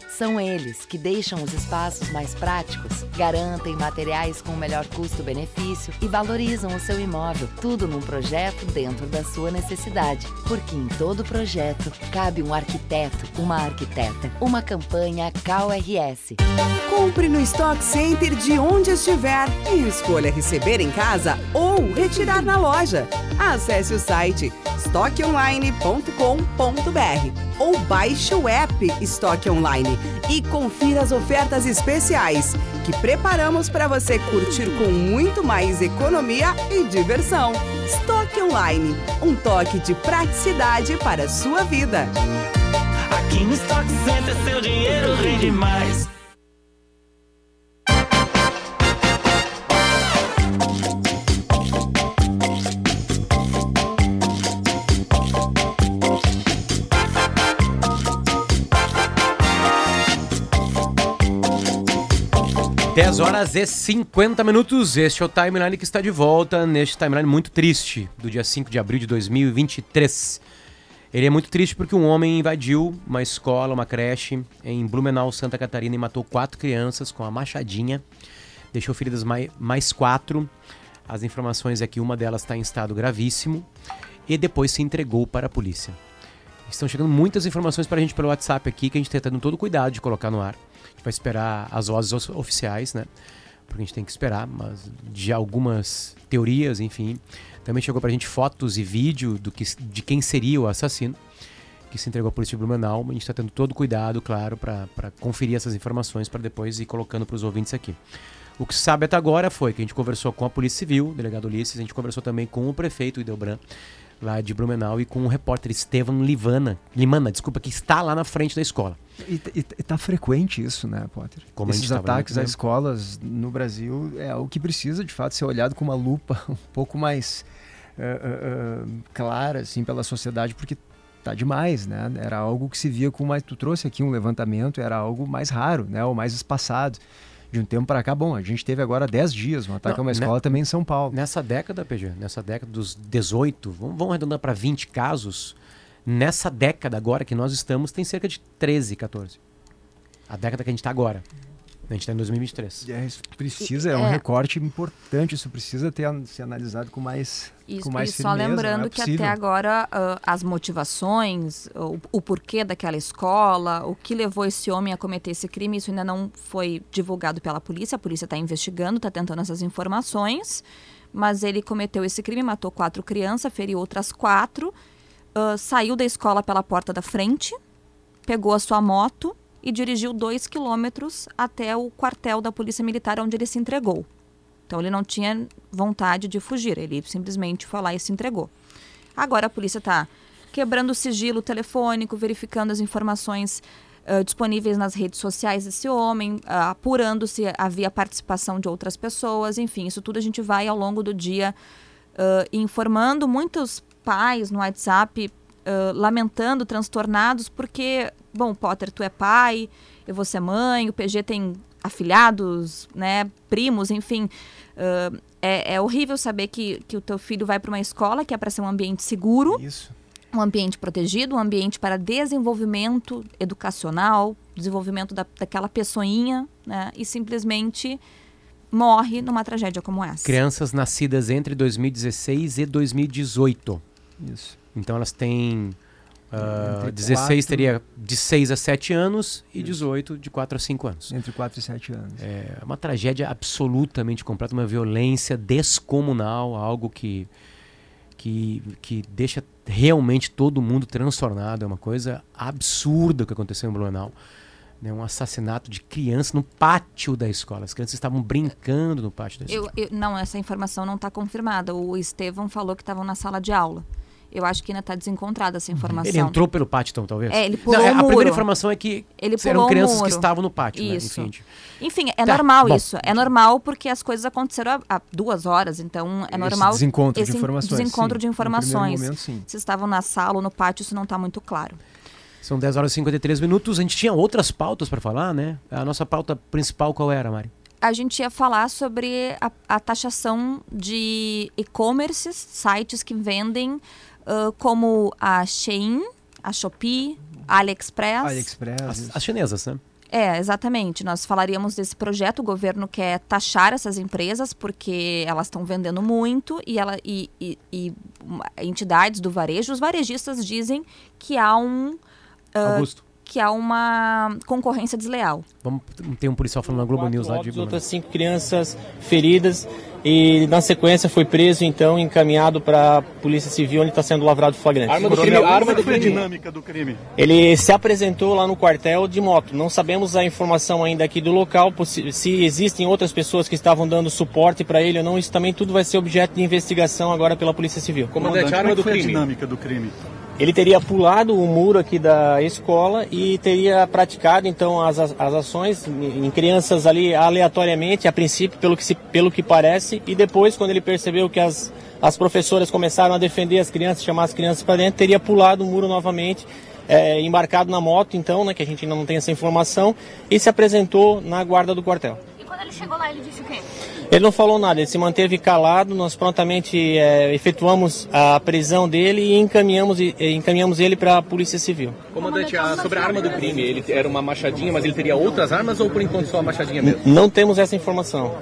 São eles que deixam os espaços mais práticos, garantem materiais com melhor custo-benefício e valorizam o seu imóvel, tudo num projeto dentro da sua necessidade. Porque em todo projeto cabe um arquiteto, uma arquiteta, uma campanha CalRS.
Compre no Stock Center de onde estiver e escolha receber em casa ou retirar na loja. Acesse o site estoqueonline.com.br ou baixe o app Estoque Online e confira as ofertas especiais que preparamos para você curtir com muito mais economia e diversão. Estoque Online, um toque de praticidade para a sua vida.
Aqui no Stock Center seu dinheiro rende mais.
Dez horas e 50 minutos. Este é o timeline que está de volta neste timeline muito triste do dia 5 de abril de 2023. Ele é muito triste porque um homem invadiu uma escola, uma creche em Blumenau, Santa Catarina e matou quatro crianças com a machadinha. Deixou feridas mais, mais quatro. As informações é que uma delas está em estado gravíssimo e depois se entregou para a polícia. Estão chegando muitas informações para a gente pelo WhatsApp aqui que a gente está tendo todo cuidado de colocar no ar. Gente vai esperar as vozes oficiais, né? Porque a gente tem que esperar, mas de algumas teorias, enfim. Também chegou pra gente fotos e vídeo do que, de quem seria o assassino que se entregou à polícia de Blumenau. A gente está tendo todo cuidado, claro, para conferir essas informações para depois ir colocando para os ouvintes aqui. O que se sabe até agora foi que a gente conversou com a Polícia Civil, o delegado Ulisses, a gente conversou também com o prefeito Idelbran, lá de Blumenau, e com o repórter Estevam Livana, Limana, desculpa, que está lá na frente da escola.
E, e, e tá frequente isso, né, Potter?
Como
Esses ataques a escolas no Brasil é algo que precisa, de fato, ser olhado com uma lupa [laughs] um pouco mais uh, uh, uh, clara, assim, pela sociedade, porque tá demais, né? Era algo que se via com mais. Tu trouxe aqui um levantamento, era algo mais raro, né? Ou mais espaçado. De um tempo para cá, bom, a gente teve agora 10 dias um ataque
Não,
a uma
né?
escola também em São Paulo.
Nessa década, PG, nessa década dos 18, vamos, vamos arredondar para 20 casos. Nessa década agora que nós estamos, tem cerca de 13, 14. A década que a gente está agora. A gente está em 2023.
É, isso precisa, é um
É.
recorte importante, isso precisa ter, ser analisado com mais,
Isso,
com mais
e só
firmeza,
lembrando
é
que
possível.
até agora ah, as motivações, o, o porquê daquela escola, o que levou esse homem a cometer esse crime, isso ainda não foi divulgado pela polícia. A polícia está investigando, está tentando essas informações. Mas ele cometeu esse crime, matou quatro crianças, feriu outras quatro, saiu da escola pela porta da frente, pegou a sua moto e dirigiu dois quilômetros até o quartel da Polícia Militar, onde ele se entregou. Então ele não tinha vontade de fugir, ele simplesmente foi lá e se entregou. Agora a polícia está quebrando o sigilo telefônico, verificando as informações ah, disponíveis nas redes sociais desse homem, ah, apurando se havia participação de outras pessoas, enfim, isso tudo a gente vai ao longo do dia ah, informando muitos pais no WhatsApp ah, lamentando, transtornados, porque, bom, Potter, tu é pai, eu vou ser mãe, o PG tem afilhados, né, primos, enfim. ah, é, é horrível saber que, que o teu filho vai para uma escola que é para ser um ambiente seguro, um ambiente protegido, um ambiente para desenvolvimento educacional, desenvolvimento da, daquela pessoinha, né, e simplesmente morre numa tragédia como essa.
Crianças nascidas entre 2016 e 2018.
Isso.
Então elas têm. ah,
Entre
16
quatro-
teria de 6 a 7 anos e 18 de 4 a 5 anos.
Entre 4 e 7 anos.
É uma tragédia absolutamente completa, uma violência descomunal, algo que, que, que deixa realmente todo mundo transtornado. É uma coisa absurda o que aconteceu em Blumenau. Né? Um assassinato de criança no pátio da escola. As crianças estavam brincando no pátio da escola.
Eu, eu- não, essa informação não está confirmada. O Estevão falou que estavam na sala de aula. Eu acho que ainda está desencontrada essa informação.
Ele entrou pelo pátio, então, talvez?
É, ele pulou
Não, é, A
muro.
primeira informação é que
Ele
eram crianças que estavam no pátio,
Isso.
né? Enfim,
Enfim, é
Tá,
normal
bom.
isso. É normal porque as coisas aconteceram há, há duas horas. Então, é
Esse
normal.
desencontro de
esse
informações,
desencontro
sim.
de informações.
momento, sim.
Se estavam na sala ou no pátio, isso não está muito claro.
São 10 horas e 53 minutos. A gente tinha outras pautas para falar, né? A nossa pauta principal qual era, Mari?
A gente ia falar sobre a, a taxação de e-commerces, sites que vendem ah, como a Shein, a Shopee, a AliExpress.
AliExpress.
As, as chinesas, né?
É, exatamente. Nós falaríamos desse projeto. O governo quer taxar essas empresas porque elas estão vendendo muito e, ela, e, e- e, entidades do varejo, os varejistas dizem que há um.
Augusto.
que há uma concorrência desleal.
Vamos ter um policial falando na Globo News lá de
outras cinco crianças feridas e na sequência foi preso então encaminhado para a polícia civil onde está sendo lavrado o flagrante.
Arma do crime, arma do crime. dinâmica do crime.
Ele se apresentou lá no quartel de moto. Não sabemos a informação ainda aqui do local, se existem outras pessoas que estavam dando suporte para ele ou não. Isso também tudo vai ser objeto de investigação agora pela Polícia Civil.
Comandante, arma do crime. dinâmica do crime.
Ele teria pulado o muro aqui da escola e teria praticado então as, as ações em crianças ali aleatoriamente, a princípio, pelo que, se, pelo que parece, e depois, quando ele percebeu que as, as professoras começaram a defender as crianças, chamar as crianças para dentro, teria pulado o muro novamente, é, embarcado na moto, então, né, que a gente ainda não tem essa informação, e se apresentou na guarda do quartel.
E quando ele chegou lá, ele disse o quê?
Ele não falou nada, ele se manteve calado. Nós prontamente é, efetuamos a prisão dele e encaminhamos, e encaminhamos ele para a Polícia Civil.
Comandante, a- sobre a arma do crime, ele era uma machadinha, mas ele teria outras armas ou por enquanto só a machadinha mesmo?
Não temos essa informação.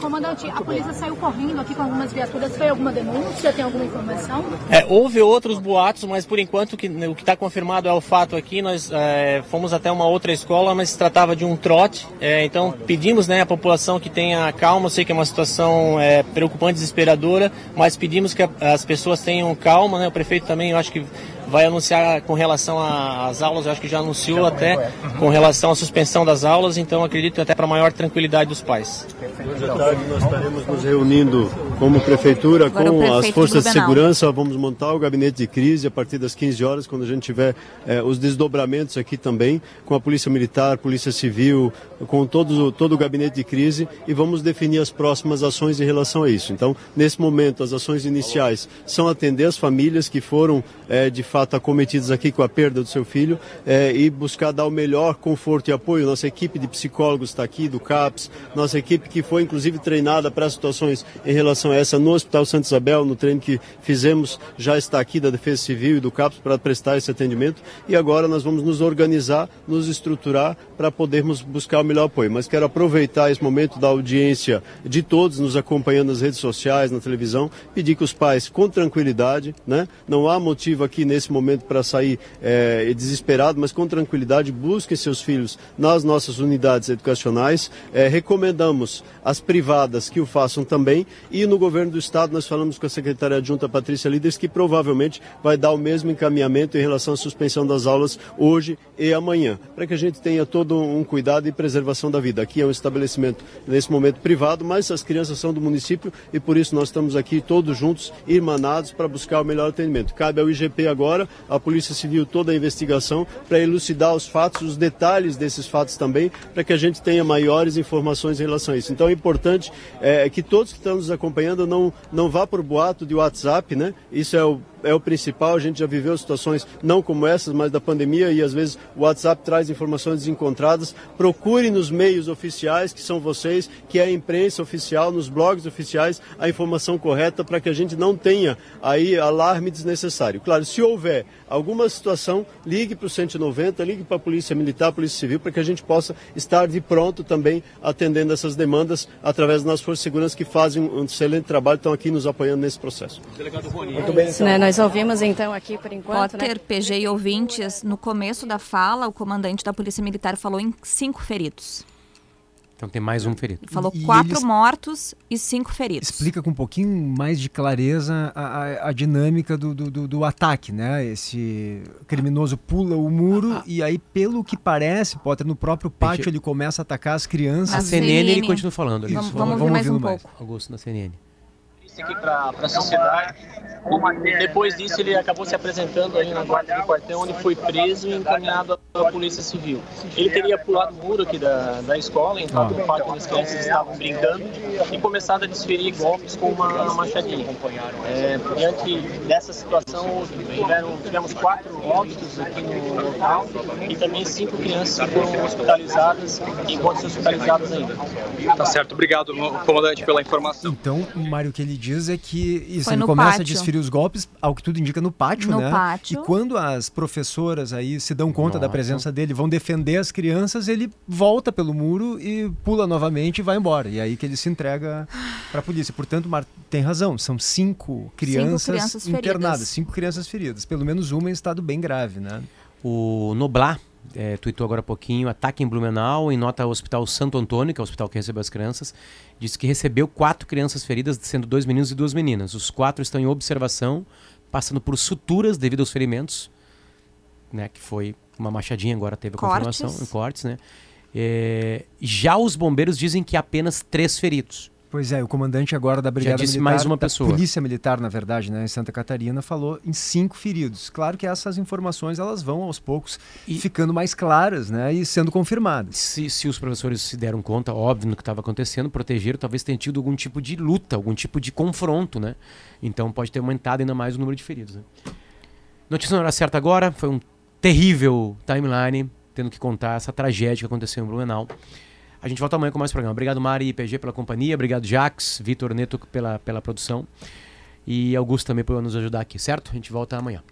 Comandante, a polícia saiu correndo aqui com algumas viaturas. Foi alguma denúncia? Tem alguma informação?
É, houve outros boatos, mas por enquanto o que está confirmado é o fato aqui. Nós é, fomos até uma outra escola, mas se tratava de um trote. É, então pedimos né, à população que tenha calma. Eu sei que é uma situação é, preocupante, desesperadora, mas pedimos que a- as pessoas tenham calma. Né? O prefeito também, eu acho que vai anunciar com relação às aulas, eu acho que já anunciou até com relação à suspensão das aulas. Então acredito até para maior tranquilidade dos pais.
Hoje à tarde nós estaremos nos reunindo
como prefeitura, com as forças de segurança, vamos montar o gabinete de crise a partir das 15 horas, quando a gente tiver eh, os desdobramentos aqui também, com a Polícia Militar, Polícia Civil, com todo, todo o gabinete de crise e vamos definir as próximas ações em relação a isso. Então, nesse momento, as ações iniciais são atender as famílias que foram eh, de fato acometidas aqui com a perda do seu filho eh, e buscar dar o melhor conforto e apoio. Nossa equipe de psicólogos está aqui, do CAPS, nossa equipe que foi inclusive treinada para situações em relação a essa no Hospital Santa Isabel, no treino que fizemos, já está aqui da Defesa Civil e do CAPS para prestar esse atendimento e agora nós vamos nos organizar, nos estruturar para podermos buscar o melhor apoio. Mas quero aproveitar esse momento da audiência de todos nos acompanhando nas redes sociais, na televisão, pedir que os pais, com tranquilidade, né? não há motivo aqui nesse momento para sair eh, desesperado, mas com tranquilidade, busquem seus filhos nas nossas unidades educacionais. Eh, recomendamos as privadas que o façam também e no governo do estado nós falamos com a secretária adjunta Patrícia Líderes que provavelmente vai dar o mesmo encaminhamento em relação à suspensão das aulas hoje e amanhã, para que a gente tenha todo um cuidado e preservação da vida. Aqui é um estabelecimento nesse momento privado, mas as crianças são do município e por isso nós estamos aqui todos juntos, irmanados, para buscar o melhor atendimento. Cabe ao IGP agora, à Polícia Civil, toda a investigação para elucidar os fatos, os detalhes desses fatos também, para que a gente tenha maiores informações em relação a isso. Então é importante é, que todos que estão nos acompanhando não, não vá por boato de WhatsApp, né? Isso é o é o principal. A gente já viveu situações não como essas, mas da pandemia e às vezes o WhatsApp traz informações desencontradas. Procure nos meios oficiais, que são vocês, que é a imprensa oficial, nos blogs oficiais, a informação correta para que a gente não tenha aí alarme desnecessário. Claro, se houver alguma situação, ligue para o 190, ligue para a Polícia Militar, Polícia Civil, para que a gente possa estar de pronto também atendendo essas demandas através das nossas forças de segurança que fazem um excelente trabalho, estão aqui nos apoiando nesse processo.
Muito bem, né, nós ouvimos então aqui por enquanto.
Potter,
né?
PG e ouvintes, no começo da fala, o comandante da Polícia Militar falou em cinco feridos.
Então tem mais um ferido.
Falou
E
quatro
eles-
mortos e cinco feridos.
Explica com um pouquinho mais de clareza a, a- a dinâmica do, do, do- do ataque, né? Esse criminoso pula o muro e aí, pelo que parece, Potter, no próprio pátio ele começa a atacar as crianças.
Na CNN ele continua falando. ali.
Isso,
Isso,
vamos ouvir mais um
ouvindo
pouco.
Augusto, na CNN.
Aqui para a sociedade. E depois disso, ele acabou se apresentando aí na guarda do quartel, onde foi preso e encaminhado à Polícia Civil. Ele teria pulado o muro aqui da, da escola, entrado no parque onde as crianças estavam brincando e começado a desferir golpes com uma machadinha. É, diante dessa situação, tiveram, tivemos quatro óbitos aqui no local e também cinco crianças que foram hospitalizadas e encontram-se hospitalizadas ainda.
Tá certo, obrigado, comandante, pela informação.
Então, o Mário, o que ele diz é que isso, ele começa
pátio.
a desferir os golpes, ao que tudo indica, no pátio,
No
né?
pátio.
E quando as professoras aí se dão conta da
Nossa.
presença dele, vão defender as crianças, ele volta pelo muro e pula novamente e vai embora. E aí que ele se entrega para a polícia. Portanto, Mar tem razão, são cinco crianças,
crianças feridas.
internadas, cinco crianças feridas, pelo menos uma em estado bem grave, né?
O Noblar é, tweetou agora há pouquinho, ataque em Blumenau, em nota ao Hospital Santo Antônio, que é o hospital que recebeu as crianças, disse que recebeu quatro crianças feridas, sendo dois meninos e duas meninas. Os quatro estão em observação, passando por suturas devido aos ferimentos, né, que foi uma machadinha, agora teve a
Cortes.
confirmação, em cortes, né. É, já os bombeiros dizem que apenas três feridos.
Pois é, o comandante agora da Brigada
disse
Militar,
mais uma pessoa.
Polícia Militar, na verdade, né, em Santa Catarina, falou em cinco feridos. Claro que essas informações elas vão aos poucos ficando mais claras, né, e sendo confirmadas.
Se, se os professores se deram conta, óbvio, do que estava acontecendo, protegeram, talvez tenha tido algum tipo de luta, algum tipo de confronto, né? Então pode ter aumentado ainda mais o número de feridos. Né? Notícia na hora certa agora, foi um terrível timeline, tendo que contar essa tragédia que aconteceu em Blumenau. A gente volta amanhã com mais programa. Obrigado, Mari e PG pela companhia. Obrigado, Jax, Vitor Neto pela, pela produção. E Augusto também por nos ajudar aqui, certo? A gente volta amanhã.